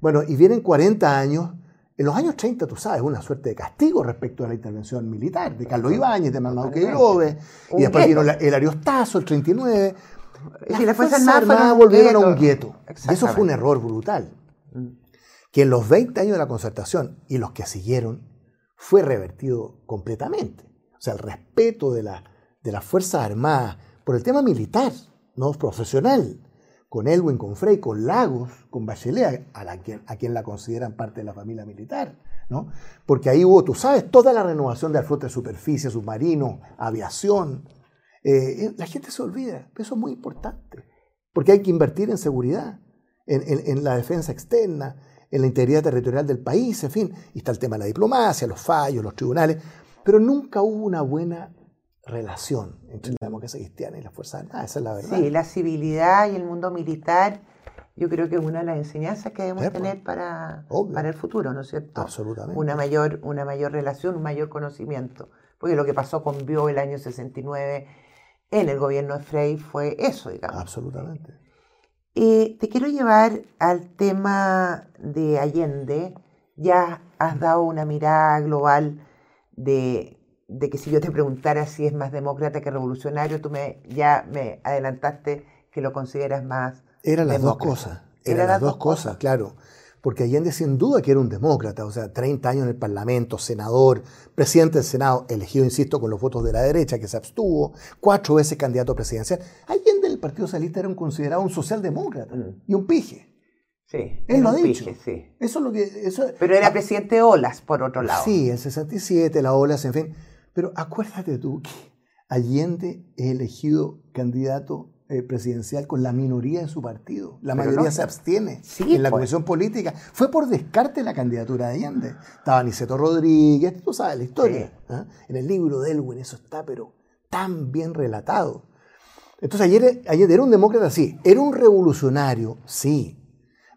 bueno, y vienen 40 años, en los años 30, tú sabes, una suerte de castigo respecto a la intervención militar, de Carlos Ibáñez, de Manuel Queiroz, Un y después vino el Ariostazo, el 39. Es decir, las Fuerzas Armadas volvieron a un gueto. Y eso fue un error brutal. Que en los 20 años de la concertación y los que siguieron fue revertido completamente. O sea, el respeto de, la, de las Fuerzas Armadas por el tema militar, no profesional, con Elwin, con Frey, con Lagos, con Bachelet, a, la a quien la consideran parte de la familia militar. ¿no? Porque ahí hubo, tú sabes, toda la renovación de la flota de superficie, submarinos, aviación. Eh, la gente se olvida, eso es muy importante, porque hay que invertir en seguridad, en, la defensa externa, en la integridad territorial del país, en fin, y está el tema de la diplomacia, los fallos, los tribunales, pero nunca hubo una buena relación entre la democracia cristiana y las Fuerzas Armadas, esa es la verdad. Sí, la civilidad y el mundo militar, yo creo que es una de las enseñanzas que debemos tener para, para el futuro, ¿no es cierto? Absolutamente. Una mayor, una mayor relación, un mayor conocimiento. Porque lo que pasó con Bio el año 69 en el gobierno de Frey fue eso, digamos. Absolutamente. Eh, te quiero llevar al tema de Allende. Ya has dado una mirada global de, que si yo te preguntara si es más demócrata que revolucionario, tú me, ya me adelantaste que lo consideras más. Eran las dos cosas. Eran las, dos cosas, claro porque Allende sin duda que era un demócrata, o sea, 30 años en el Parlamento, senador, presidente del Senado, elegido, insisto, con los votos de la derecha, que se abstuvo, cuatro veces candidato presidencial. Allende en el Partido Socialista era un considerado un socialdemócrata mm. y un pije. Sí, él lo ha dicho. sí. Eso es lo que. Eso, Pero era presidente Olas, por otro lado. Sí, el 67, la Olas, en fin. Pero acuérdate tú que Allende es elegido candidato eh, presidencial con la minoría de su partido. La mayoría se abstiene en la pues. comisión política. Fue por descarte la candidatura de Allende. Estaba Niceto Rodríguez, tú sabes la historia. ¿ah? En el libro de Elwin eso está, pero tan bien relatado. Entonces ayer, ayer era un demócrata, sí. Era un revolucionario, sí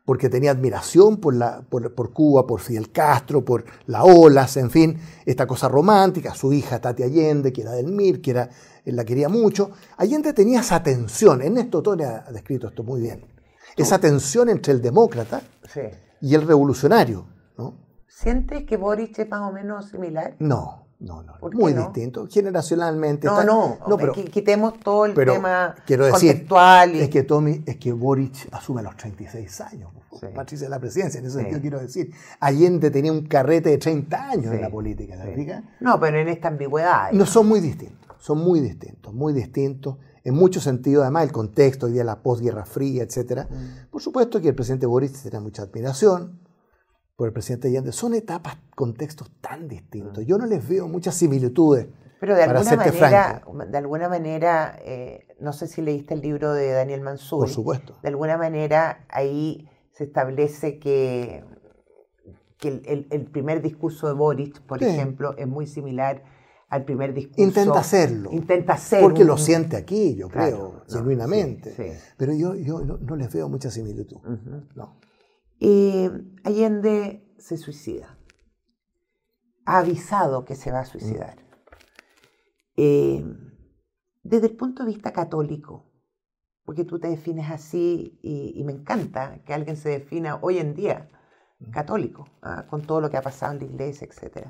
porque tenía admiración por, la, por, Cuba, por Fidel Castro, por la olas, en fin, esta cosa romántica, su hija Tati Allende, que era del MIR, que era, él la quería mucho. Allende tenía esa tensión, Ernesto Tone ha descrito esto muy bien, esa tensión entre el demócrata y el revolucionario. ¿no? ¿Sientes que Boric es más o menos similar? No, no, no, muy distinto. Generacionalmente. No, no, no, pero, quitemos todo el tema quiero decir, Es que Tommy, es que Boric asume a los 36 años, Patricia de la presidencia, en ese sentido quiero decir. Allende tenía un carrete de 30 años en la política, No, pero en esta ambigüedad. No, son muy distintos, son muy distintos, muy distintos. En muchos sentidos, además, el contexto, hoy día la posguerra fría, etc. Mm. Por supuesto que el presidente Boric tenía mucha admiración, por el presidente Allende. Son etapas, contextos tan distintos. Mm. Yo no les veo muchas similitudes. Pero de alguna manera, de alguna manera, eh, no sé si leíste el libro de Daniel Mansur. Por supuesto. De alguna manera ahí se establece que, que el, primer discurso de Boric, por ejemplo, es muy similar al primer discurso. Intenta hacerlo. Intenta hacerlo. Porque lo siente aquí, yo creo, genuinamente. Pero yo, yo no, les veo mucha similitud. No. Eh, Allende se suicida. Ha avisado que se va a suicidar. Eh, desde el punto de vista católico, porque tú te defines así y, me encanta que alguien se defina hoy en día católico, ¿ah? con todo lo que ha pasado en la iglesia, etc.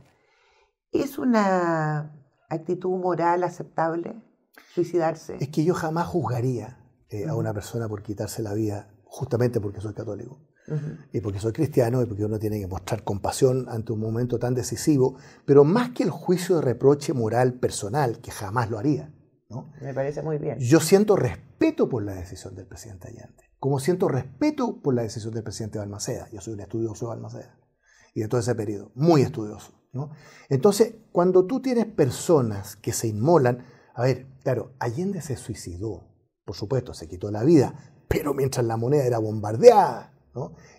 ¿Es una actitud moral aceptable suicidarse? Es que yo jamás juzgaría eh, a una persona por quitarse la vida justamente porque soy católico y porque soy cristiano y porque uno tiene que mostrar compasión ante un momento tan decisivo, pero más que el juicio de reproche moral personal, que jamás lo haría. ¿no? Me parece muy bien. Yo siento respeto por la decisión del presidente Allende, como siento respeto por la decisión del presidente Balmaceda. Yo soy un estudioso de Balmaceda y de todo ese periodo, muy estudioso. ¿no? Entonces, cuando tú tienes personas que se inmolan, a ver, claro, Allende se suicidó, por supuesto, se quitó la vida, pero mientras la moneda era bombardeada,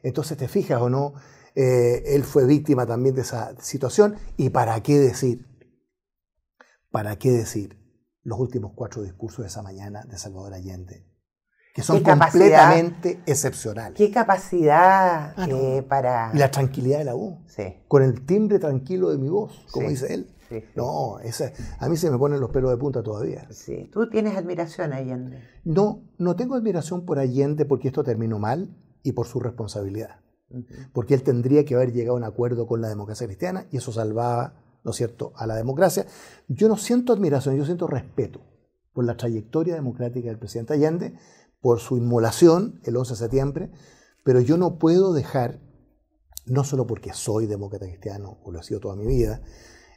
entonces, ¿te fijas o no? Eh, él fue víctima también de esa situación. ¿Y para qué decir? ¿Para qué decir los últimos cuatro discursos de esa mañana de Salvador Allende? Que son completamente excepcionales. Qué capacidad ah, eh, para... Y la tranquilidad de la voz. Con el timbre tranquilo de mi voz, como dice él. No, a mí se me ponen los pelos de punta todavía. Sí. ¿Tú tienes admiración a Allende? No, no tengo admiración por Allende porque esto terminó mal y por su responsabilidad. Porque él tendría que haber llegado a un acuerdo con la democracia cristiana y eso salvaba, ¿no es cierto?, a la democracia. Yo no siento admiración, yo siento respeto por la trayectoria democrática del presidente Allende, por su inmolación el 11 de septiembre, pero yo no puedo dejar, no solo porque soy demócrata cristiano, o lo he sido toda mi vida,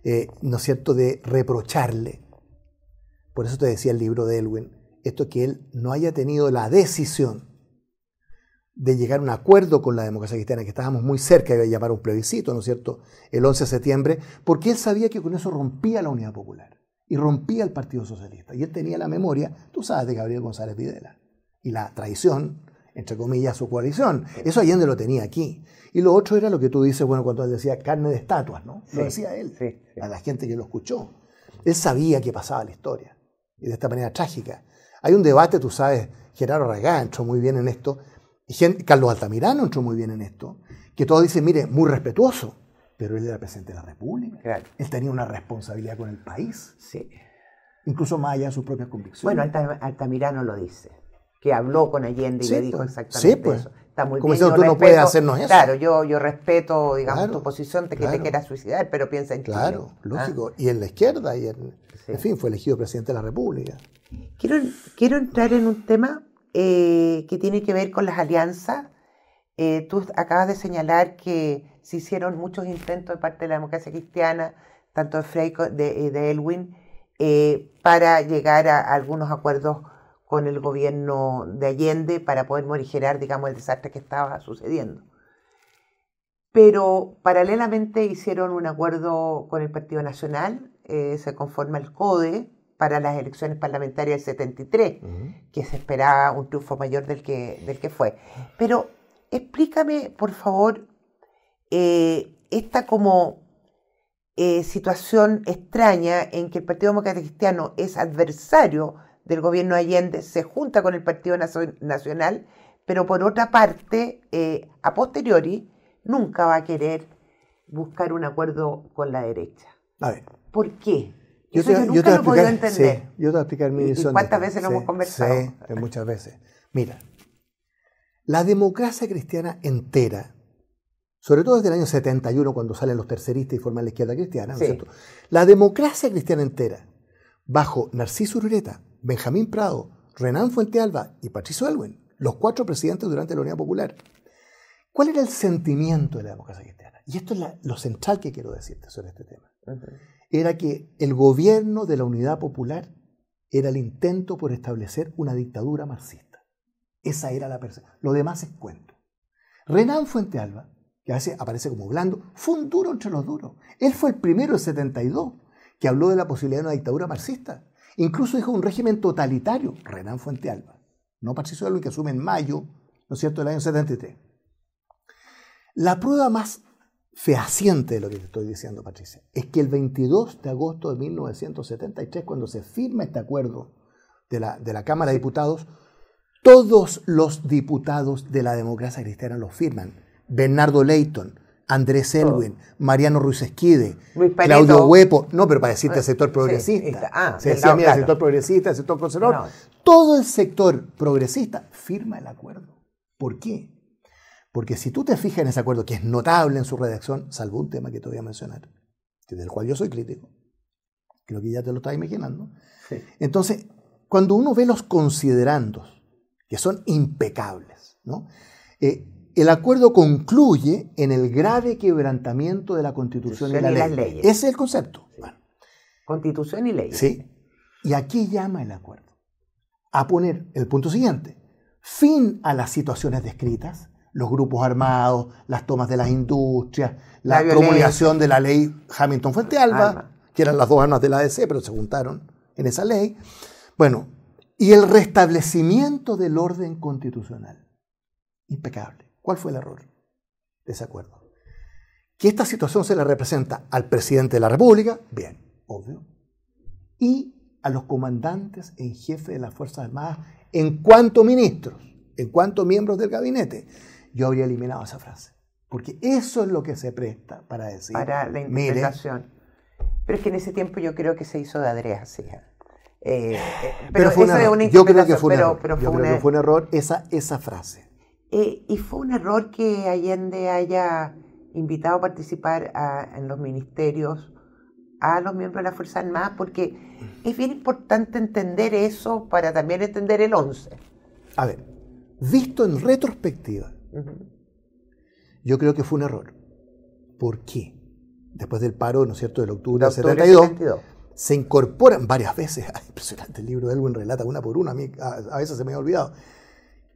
eh, ¿no es cierto?, de reprocharle. Por eso te decía el libro de Elwin, esto que él no haya tenido la decisión de llegar a un acuerdo con la democracia cristiana, que estábamos muy cerca de llamar un plebiscito, ¿no es cierto?, el 11 de septiembre, porque él sabía que con eso rompía la unidad popular. y rompía el Partido Socialista. Y él tenía la memoria, tú sabes, de Gabriel González Videla. Y la traición, entre comillas, su coalición. Eso Allende lo tenía aquí. Y lo otro era lo que tú dices, bueno, cuando él decía carne de estatuas, ¿no? lo decía él, a la gente que lo escuchó. Él sabía que pasaba la historia. Y de esta manera trágica. Hay un debate, tú sabes, Gerardo Regá entró muy bien en esto, Carlos Altamirano entró muy bien en esto, que todos dicen, mire, muy respetuoso, pero él era presidente de la República. Él tenía una responsabilidad con el país. Sí. Incluso más allá de sus propias convicciones. Bueno, Altamirano lo dice, que habló con Allende y le dijo pues. exactamente pues. eso. Está muy Como bien, tú no puedes hacernos eso. Claro, yo, yo respeto, digamos, tu posición de que te quieras suicidar, pero piensa en Claro, ¿ah? lógico. Y en la izquierda, y en, en fin, fue elegido presidente de la República. Quiero, quiero entrar en un tema eh, que tiene que ver con las alianzas. Eh, tú acabas de señalar que se hicieron muchos intentos de parte de la democracia cristiana, tanto de Frey de, de Elwin, eh, para llegar a, algunos acuerdos con el gobierno de Allende para poder morigerar, digamos, el desastre que estaba sucediendo. Pero paralelamente hicieron un acuerdo con el Partido Nacional, se conforma el CODE, para las elecciones parlamentarias del 73, que se esperaba un triunfo mayor del que, del que fue. Pero explícame, por favor, eh, esta como eh, situación extraña en que el Partido Demócrata Cristiano es adversario del gobierno Allende, se junta con el Partido Nacional, pero por otra parte, eh, a posteriori, nunca va a querer buscar un acuerdo con la derecha. A ver. ¿Por qué? Yo, te, yo nunca lo he podido entender. Sí, yo te voy a explicar mi visión. ¿Y cuántas veces lo hemos conversado? Sí, muchas veces. Mira, la democracia cristiana entera, sobre todo desde el año 71, cuando salen los terceristas y forman la izquierda cristiana, ¿no es cierto? La democracia cristiana entera, bajo Narciso Ureta, Benjamín Prado, Renán Fuentealba y Patricio Elwin, los cuatro presidentes durante la Unidad Popular. ¿Cuál era el sentimiento de la democracia cristiana? Y esto es lo central que quiero decirte sobre este tema era que el gobierno de la Unidad Popular era el intento por establecer una dictadura marxista. Esa era la percepción. Lo demás es cuento. Renan Fuentealba, que a veces aparece como blando, fue un duro entre los duros. Él fue el primero en 72 que habló de la posibilidad de una dictadura marxista. Incluso dijo un régimen totalitario, Renan Fuentealba. No Patricio Alba, que asume en mayo, ¿no es cierto?, del año 73. La prueba más fehaciente de lo que te estoy diciendo, Patricia, es que el 22 de agosto de 1973, cuando se firma este acuerdo de la, de la Cámara de Diputados, todos los diputados de la democracia cristiana lo firman. Bernardo Leighton, Andrés Elwin, Mariano Ruiz Esquide, Claudio Huepo, no, pero para decirte el sector progresista. ah, se decía, mira, el sector progresista, el sector conservador. Todo el sector progresista firma el acuerdo. ¿Por qué? Porque si tú te fijas en ese acuerdo, que es notable en su redacción, salvo un tema que te voy a mencionar, del cual yo soy crítico, creo que ya te lo estás imaginando. Entonces, cuando uno ve los considerandos, que son impecables, ¿no? Eh, el acuerdo concluye en el grave quebrantamiento de la Constitución y, la ley. leyes. Ese es el concepto. Constitución y ley. Sí. Y aquí llama el acuerdo a poner el punto siguiente, fin a las situaciones descritas, los grupos armados, las tomas de las industrias, la, promulgación de la ley Hamilton Fuente Alba, que eran las dos armas de la ADC, pero se juntaron en esa ley. Bueno, y el restablecimiento del orden constitucional. Impecable. ¿Cuál fue el error de ese acuerdo? Que esta situación se le representa al presidente de la República, bien, obvio, y a los comandantes en jefe de las Fuerzas Armadas en cuanto ministros, en cuanto miembros del gabinete yo habría eliminado esa frase. Porque eso es lo que se presta para decir. Para la interpretación. pero es que en ese tiempo yo creo que se hizo de Adrián sí. Eh, eh, pero, fue una yo creo que fue un error. yo creo que fue un error esa, esa frase. Eh, y fue un error que Allende haya invitado a participar en los ministerios a los miembros de la Fuerza Armada, porque es bien importante entender eso para también entender el 11. A ver, visto en retrospectiva, yo creo que fue un error. ¿Por qué? Después del paro, ¿no es cierto?, del octubre, del 72, se incorporan varias veces, impresionante, el libro de Elwin relata una por una, a, veces se me ha olvidado,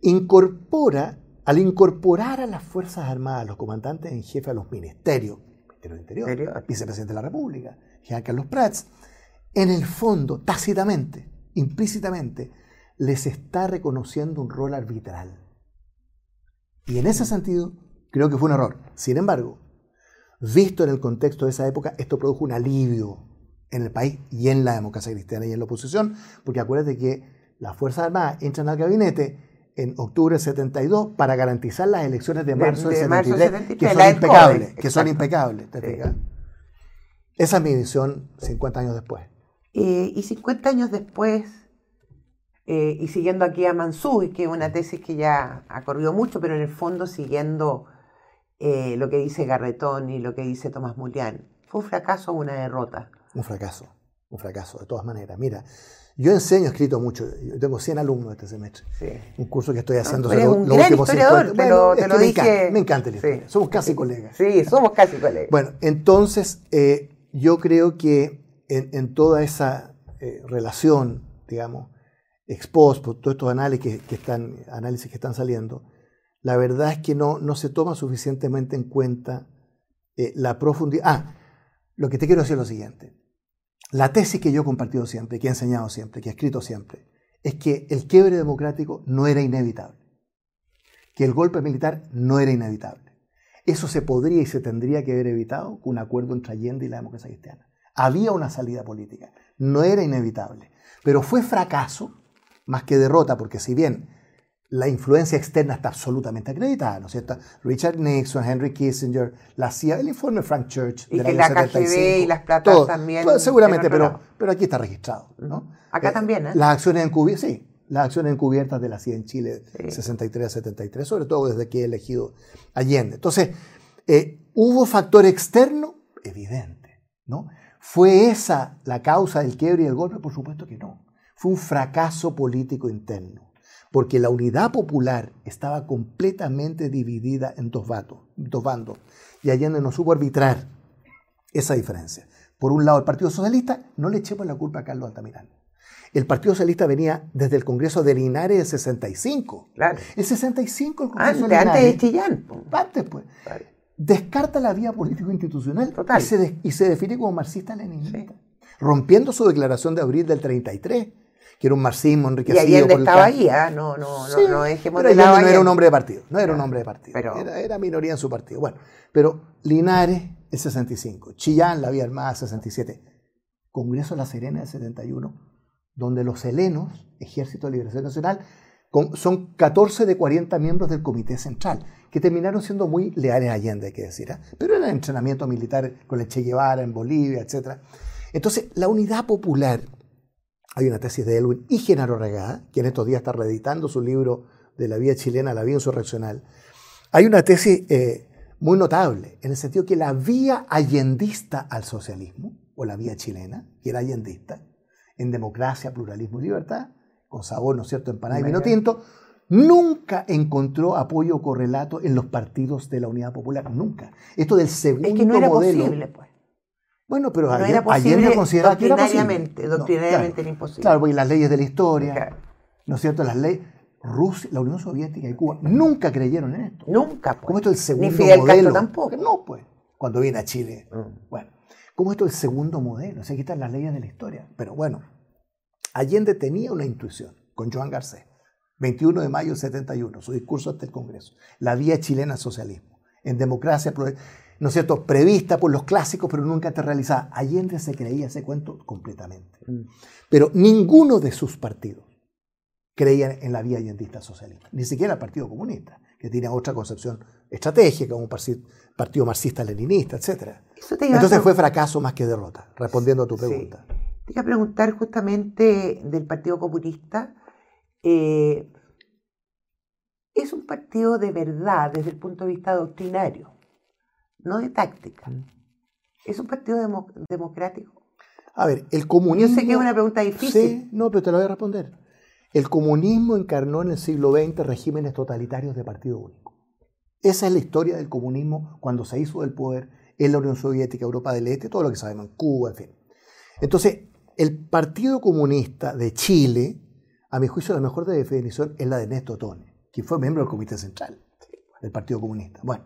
incorpora, al incorporar a las Fuerzas Armadas, los comandantes en jefe a los ministerios, Ministerio del Interior, Interior. vicepresidente de la República, Jean Carlos Prats, en el fondo, tácitamente, implícitamente, les está reconociendo un rol arbitral. Y en ese sentido, creo que fue un error. Sin embargo, visto en el contexto de esa época, esto produjo un alivio en el país y en la democracia cristiana y en la oposición, porque acuérdate que las Fuerzas Armadas entran al gabinete en octubre del 72 para garantizar las elecciones de marzo, del 73, que son impecables, que son impecables, Esa es mi visión 50 años después. Eh, y 50 años después, eh, y siguiendo aquí a Mansur, que es una tesis que ya ha corrido mucho, pero en el fondo siguiendo eh, lo que dice Garretón y lo que dice Tomás Mulián, ¿fue un fracaso o una derrota? Un fracaso, un fracaso, de todas maneras. Mira, yo enseño, he escrito mucho, yo tengo 100 alumnos este semestre. Un curso que estoy haciendo. No, un gran historiador, te lo, te lo dije. Me encanta, el Somos casi colegas. Sí, somos casi colegas. Bueno, entonces yo creo que en, toda esa relación, digamos, expuesto por todos estos análisis que, están, análisis que están saliendo, la verdad es que no, no se toma suficientemente en cuenta eh, la profundidad. Ah, lo que te quiero decir es lo siguiente. La tesis que yo he compartido siempre, que he enseñado siempre, que he escrito siempre, es que el quiebre democrático no era inevitable, que el golpe militar no era inevitable. Eso se podría y se tendría que haber evitado con un acuerdo entre Allende y la democracia cristiana. Había una salida política, no era inevitable, pero fue fracaso más que derrota, porque si bien la influencia externa está absolutamente acreditada, ¿no es cierto? Richard Nixon, Henry Kissinger, la CIA, el informe Frank Church y que la KGB y las platas también. seguramente, pero, pero aquí está registrado, ¿no? Acá eh, también, ¿eh? Las acciones encubiertas, sí, las acciones encubiertas de la CIA en Chile, 63 a 73, sobre todo desde que he elegido Allende. Entonces, eh, ¿hubo factor externo? Evidente, ¿no? ¿Fue esa la causa del quiebre y el golpe? Por supuesto que no fue un fracaso político interno, porque la unidad popular estaba completamente dividida en dos, bandos, y Allende no supo arbitrar esa diferencia. Por un lado, el Partido Socialista, no le echemos la culpa a Carlos Altamirano. El Partido Socialista venía desde el Congreso de Linares del 65. Claro. El 65 el Congreso de Linares. Antes de Chillán. Antes, pues. Descarta la vía político-institucional y se, y se define como marxista-leninista. Rompiendo su declaración de abril del 33 que era un marxismo enriquecido. Y Allende estaba ahí, ¿eh? no, no, no, no dejemos pero de lado. no era un hombre de partido, no era un hombre de partido. Pero, era, minoría en su partido. Bueno, pero Linares, el 65, Chillán, la Vía Armada, 67, Congreso de La Serena, el 71, donde los helenos, Ejército de Liberación Nacional, son 14 de 40 miembros del Comité Central, que terminaron siendo muy leales a Allende, hay que decir, ¿eh? pero era entrenamiento militar con el Che Guevara en Bolivia, etc. Entonces, la unidad popular hay una tesis de Elwin y Genaro Regada, que en estos días está reeditando su libro de la vía chilena, la vía insurreccional. Hay una tesis eh, muy notable, en el sentido que la vía allendista al socialismo, o la vía chilena, que era allendista, en democracia, pluralismo y libertad, con sabor, ¿no es cierto?, empanada y vino tinto, nunca encontró apoyo correlato en los partidos de la Unidad Popular, nunca. Esto del segundo es que no era modelo. Posible, pues. Bueno, pero no ayer, era posible consideraba que era doctrinariamente, doctrinariamente era imposible. Claro, porque las leyes de la historia, ¿no es cierto? Las leyes, Rusia, la Unión Soviética y Cuba nunca creyeron en esto. Nunca, pues. ¿Cómo esto es el segundo Ni Fidel modelo? tampoco. No, pues, cuando viene a Chile. Mm. Bueno, ¿cómo esto es el segundo modelo? O sea, aquí están las leyes de la historia. Pero bueno, Allende tenía una intuición con Joan Garcés. 21 de mayo del 71, su discurso ante el Congreso. La vía chilena al socialismo. En democracia, ¿no es cierto?, prevista por los clásicos, pero nunca te realizada. Allende se creía ese cuento completamente. Mm. Pero ninguno de sus partidos creía en la vía allendista socialista, ni siquiera el Partido Comunista, que tiene otra concepción estratégica, como un partido marxista-leninista, etc. Entonces fue fracaso más que derrota, respondiendo a tu pregunta. Te iba a preguntar justamente del Partido Comunista. Eh, es un partido de verdad desde el punto de vista doctrinario no de táctica. ¿Es un partido democrático? A ver, el comunismo... Yo sé que es una pregunta difícil. Sí, no, pero te lo voy a responder. El comunismo encarnó en el siglo XX regímenes totalitarios de partido único. Esa es la historia del comunismo cuando se hizo del poder en la Unión Soviética, Europa del Este, todo lo que sabemos, en Cuba, en fin. Entonces, el Partido Comunista de Chile, a mi juicio, la mejor definición es la de Néstor Tone, que fue miembro del Comité Central del Partido Comunista. Bueno,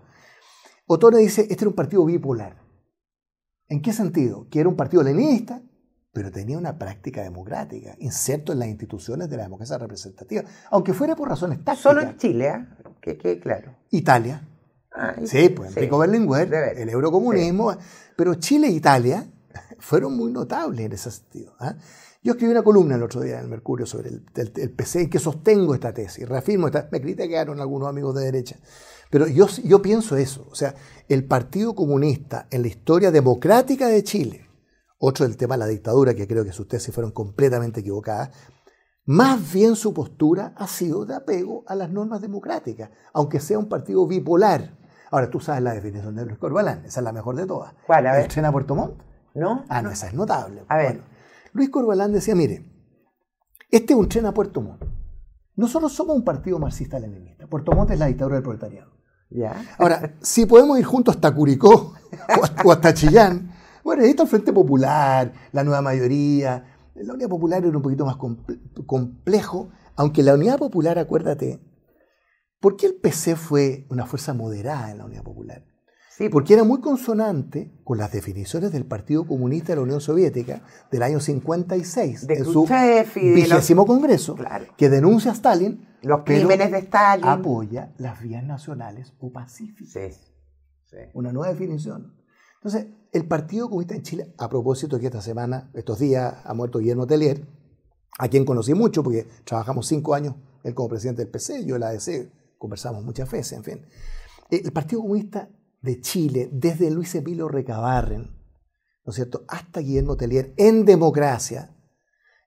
Otone dice, este era un partido bipolar. ¿En qué sentido? Que era un partido leninista pero tenía una práctica democrática, inserto en las instituciones de la democracia representativa, aunque fuera por razones tácticas. Solo en Chile, ¿eh? que, que claro. Italia. Ah, Sí, pues sí. Enrico Berlinguer, De ver- el eurocomunismo, pero Chile e Italia fueron muy notables en ese sentido. ¿ah? Yo escribí una columna el otro día en el Mercurio sobre el, el- el PC en que sostengo esta tesis, reafirmo esta, me criticaron algunos amigos de derecha, pero yo, yo pienso eso, o sea, el Partido Comunista en la historia democrática de Chile, otro del tema de la dictadura, que creo que sus tesis fueron completamente equivocadas, más bien su postura ha sido de apego a las normas democráticas, aunque sea un partido bipolar. Ahora, tú sabes la definición de Luis Corbalán, esa es la mejor de todas. ¿Cuál? A ver. ¿El tren a Puerto Montt? ¿No? Ah, no, esa es notable. A ver. Bueno, Luis Corbalán decía, mire, este es un tren a Puerto Montt. Nosotros somos un partido marxista-leninista. Puerto Montt es la dictadura del proletariado. Ya. Ahora, si podemos ir juntos hasta Curicó o hasta, Chillán, bueno, ahí está el Frente Popular, la nueva mayoría. La Unidad Popular era un poquito más comple- complejo, aunque la Unidad Popular, acuérdate, ¿por qué el PC fue una fuerza moderada en la Unidad Popular? Sí, Porque era muy consonante con las definiciones del Partido Comunista de la Unión Soviética del año 56, De en su vigésimo congreso, Claro. que denuncia a Stalin, Los crímenes de Stalin. apoya las vías nacionales o pacíficas. Sí. sí. Una nueva definición. Entonces, el Partido Comunista en Chile, a propósito que esta semana, estos días, ha muerto Guillermo Tellier, a quien conocí mucho porque trabajamos cinco años, él como presidente del PC, yo en la ADC, conversamos muchas veces, en fin. El Partido Comunista de Chile, desde Luis Emilio Recabarren, ¿no es cierto?, hasta Guillermo Tellier, en democracia,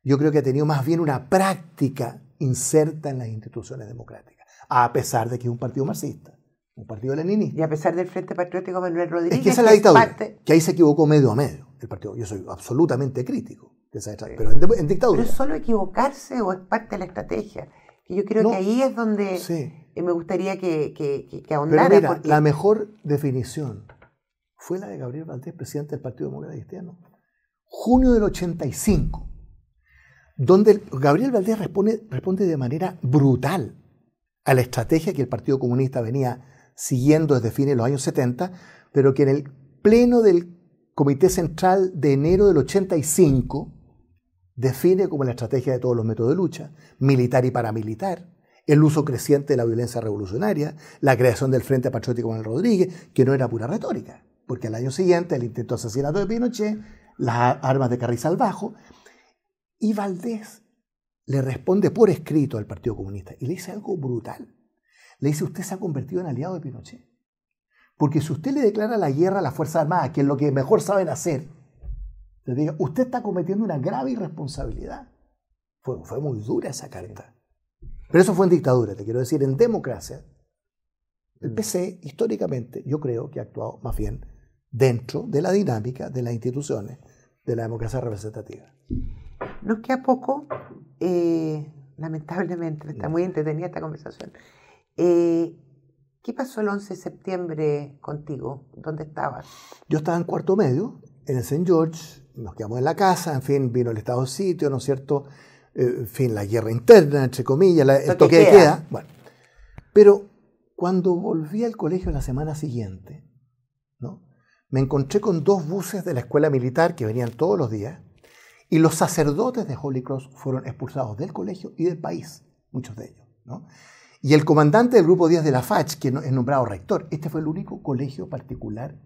yo creo que ha tenido más bien una práctica inserta en las instituciones democráticas, a pesar de que es un partido marxista, un partido leninista. Y a pesar del Frente Patriótico Manuel Rodríguez. Es que esa es la dictadura, parte- que ahí se equivocó medio a medio el partido. Yo soy absolutamente crítico de esa estrategia, pero en, de- en dictadura. Pero es solo equivocarse o es parte de la estrategia. Que yo creo No. que ahí es donde Sí. eh, me gustaría que, que, que- que Pero ahondara. mira, porque- la mejor definición fue la de Gabriel Valdés, presidente del Partido Demócrata Cristiano. Junio del 85, donde el- Gabriel Valdés responde, responde de manera brutal a la estrategia que el Partido Comunista venía siguiendo desde fines de los años 70, pero que en el pleno del Comité Central de enero del 85 define como la estrategia de todos los métodos de lucha, militar y paramilitar, el uso creciente de la violencia revolucionaria, la creación del Frente Patriótico Manuel Rodríguez, que no era pura retórica, porque al año siguiente el intento de asesinato de Pinochet, las armas de Carrizal Bajo, y Valdés le responde por escrito al Partido Comunista y le dice algo brutal. Le dice, usted se ha convertido en aliado de Pinochet. Porque si usted le declara la guerra a las Fuerzas Armadas, que es lo que mejor saben hacer, le diga, usted está cometiendo una grave irresponsabilidad. Fue, fue muy dura esa carta. Pero eso fue en dictadura, te quiero decir, en democracia. El PC, históricamente, yo creo que ha actuado más bien dentro de la dinámica de las instituciones de la democracia representativa. Nos queda poco, eh, lamentablemente, está muy entretenida esta conversación. Eh, ¿Qué pasó el 11 de septiembre contigo? ¿Dónde estabas? Yo estaba en cuarto medio, en el St. George, nos quedamos en la casa, en fin, vino el estado de sitio, ¿no es cierto? Eh, en fin, la guerra interna, entre comillas, la- el Toque de queda. queda. Bueno, pero cuando volví al colegio la semana siguiente, ¿no? me encontré con dos buses de la escuela militar que venían todos los días y los sacerdotes de Holy Cross fueron expulsados del colegio y del país, muchos de ellos. ¿no? Y el comandante del grupo 10 de la FACH, que es nombrado rector, este fue el único colegio particular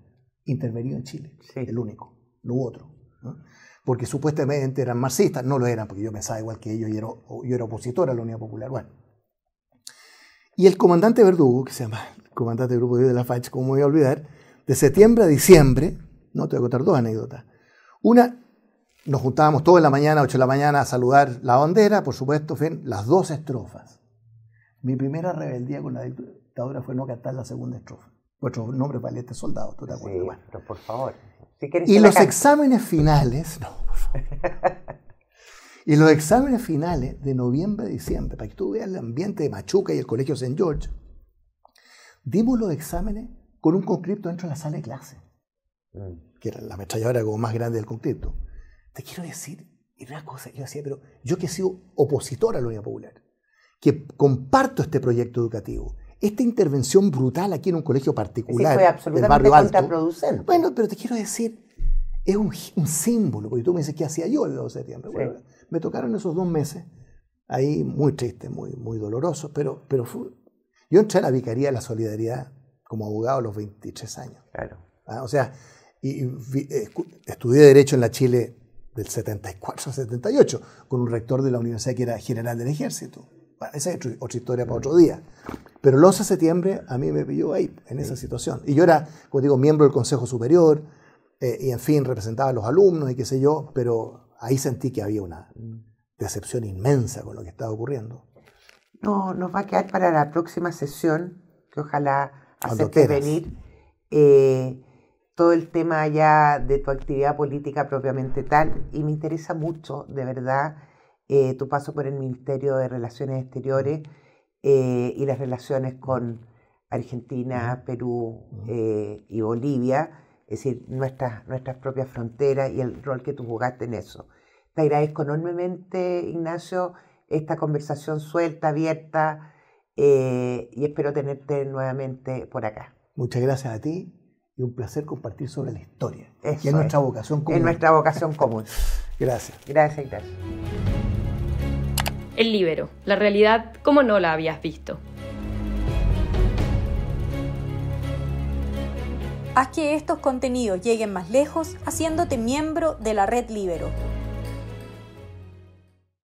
intervenido en Chile, Sí. el único, no hubo otro. ¿no? Porque supuestamente eran marxistas, no lo eran, porque yo pensaba igual que ellos, y era, yo era opositor a la Unidad Popular. Bueno. Y el comandante Verdugo, que se llama el comandante del grupo 10 de la FACH, como voy a olvidar, de septiembre a diciembre, no te voy a contar dos anécdotas. Una, nos juntábamos todos en la mañana, 8 de la mañana, a saludar la bandera, por supuesto, fin, las dos estrofas. Mi primera rebeldía con la dictadura fue no cantar la segunda estrofa. Vuestro nombre Valiente Soldado, ¿tú te acuerdas? Sí, Bueno. pero por favor. Si Y los exámenes finales, no, por favor. Y los exámenes finales de noviembre a diciembre, para que tú veas el ambiente de Machuca y el colegio St. George, dimos los exámenes con un conscripto dentro de la sala de clase, Mm. que era la ametralladora como más grande del conscripto. Te quiero decir, y una cosa, yo decía, pero yo que he sido opositor a la Unidad Popular, que comparto este proyecto educativo, esta intervención brutal aquí en un colegio particular fue del absolutamente barrio alto, contraproducente. bueno, pero te quiero decir, es un, símbolo, porque tú me dices, ¿qué hacía yo el 2 de septiembre? Bueno, me tocaron esos dos meses ahí muy tristes, muy, muy dolorosos, pero, pero yo entré a la Vicaría de la Solidaridad como abogado a los 23 años. Claro. Ah, o sea, y, estudié Derecho en la Chile del 74 al 78, con un rector de la universidad que era general del ejército. esa es otra historia para otro día. Pero el 11 de septiembre a mí me pilló ahí, en esa situación. Y yo era, como digo, miembro del Consejo Superior, eh, y en fin, representaba a los alumnos y qué sé yo, pero ahí sentí que había una decepción inmensa con lo que estaba ocurriendo. No, nos va a quedar para la próxima sesión, que ojalá aceptes venir. Eh, todo el tema ya de tu actividad política propiamente tal, y me interesa mucho, de verdad, eh, tu paso por el Ministerio de Relaciones Exteriores eh, y las relaciones con Argentina, Perú eh, y Bolivia, es decir, nuestras, nuestras propias fronteras y el rol que tú jugaste en eso. Te agradezco enormemente, Ignacio, esta conversación suelta, abierta, y espero tenerte nuevamente por acá. Muchas gracias a ti y un placer compartir sobre la historia, que es nuestra vocación común. Es nuestra vocación común. gracias. Gracias, gracias. El libero, la realidad como no la habías visto. Haz que estos contenidos lleguen más lejos haciéndote miembro de la red Libero.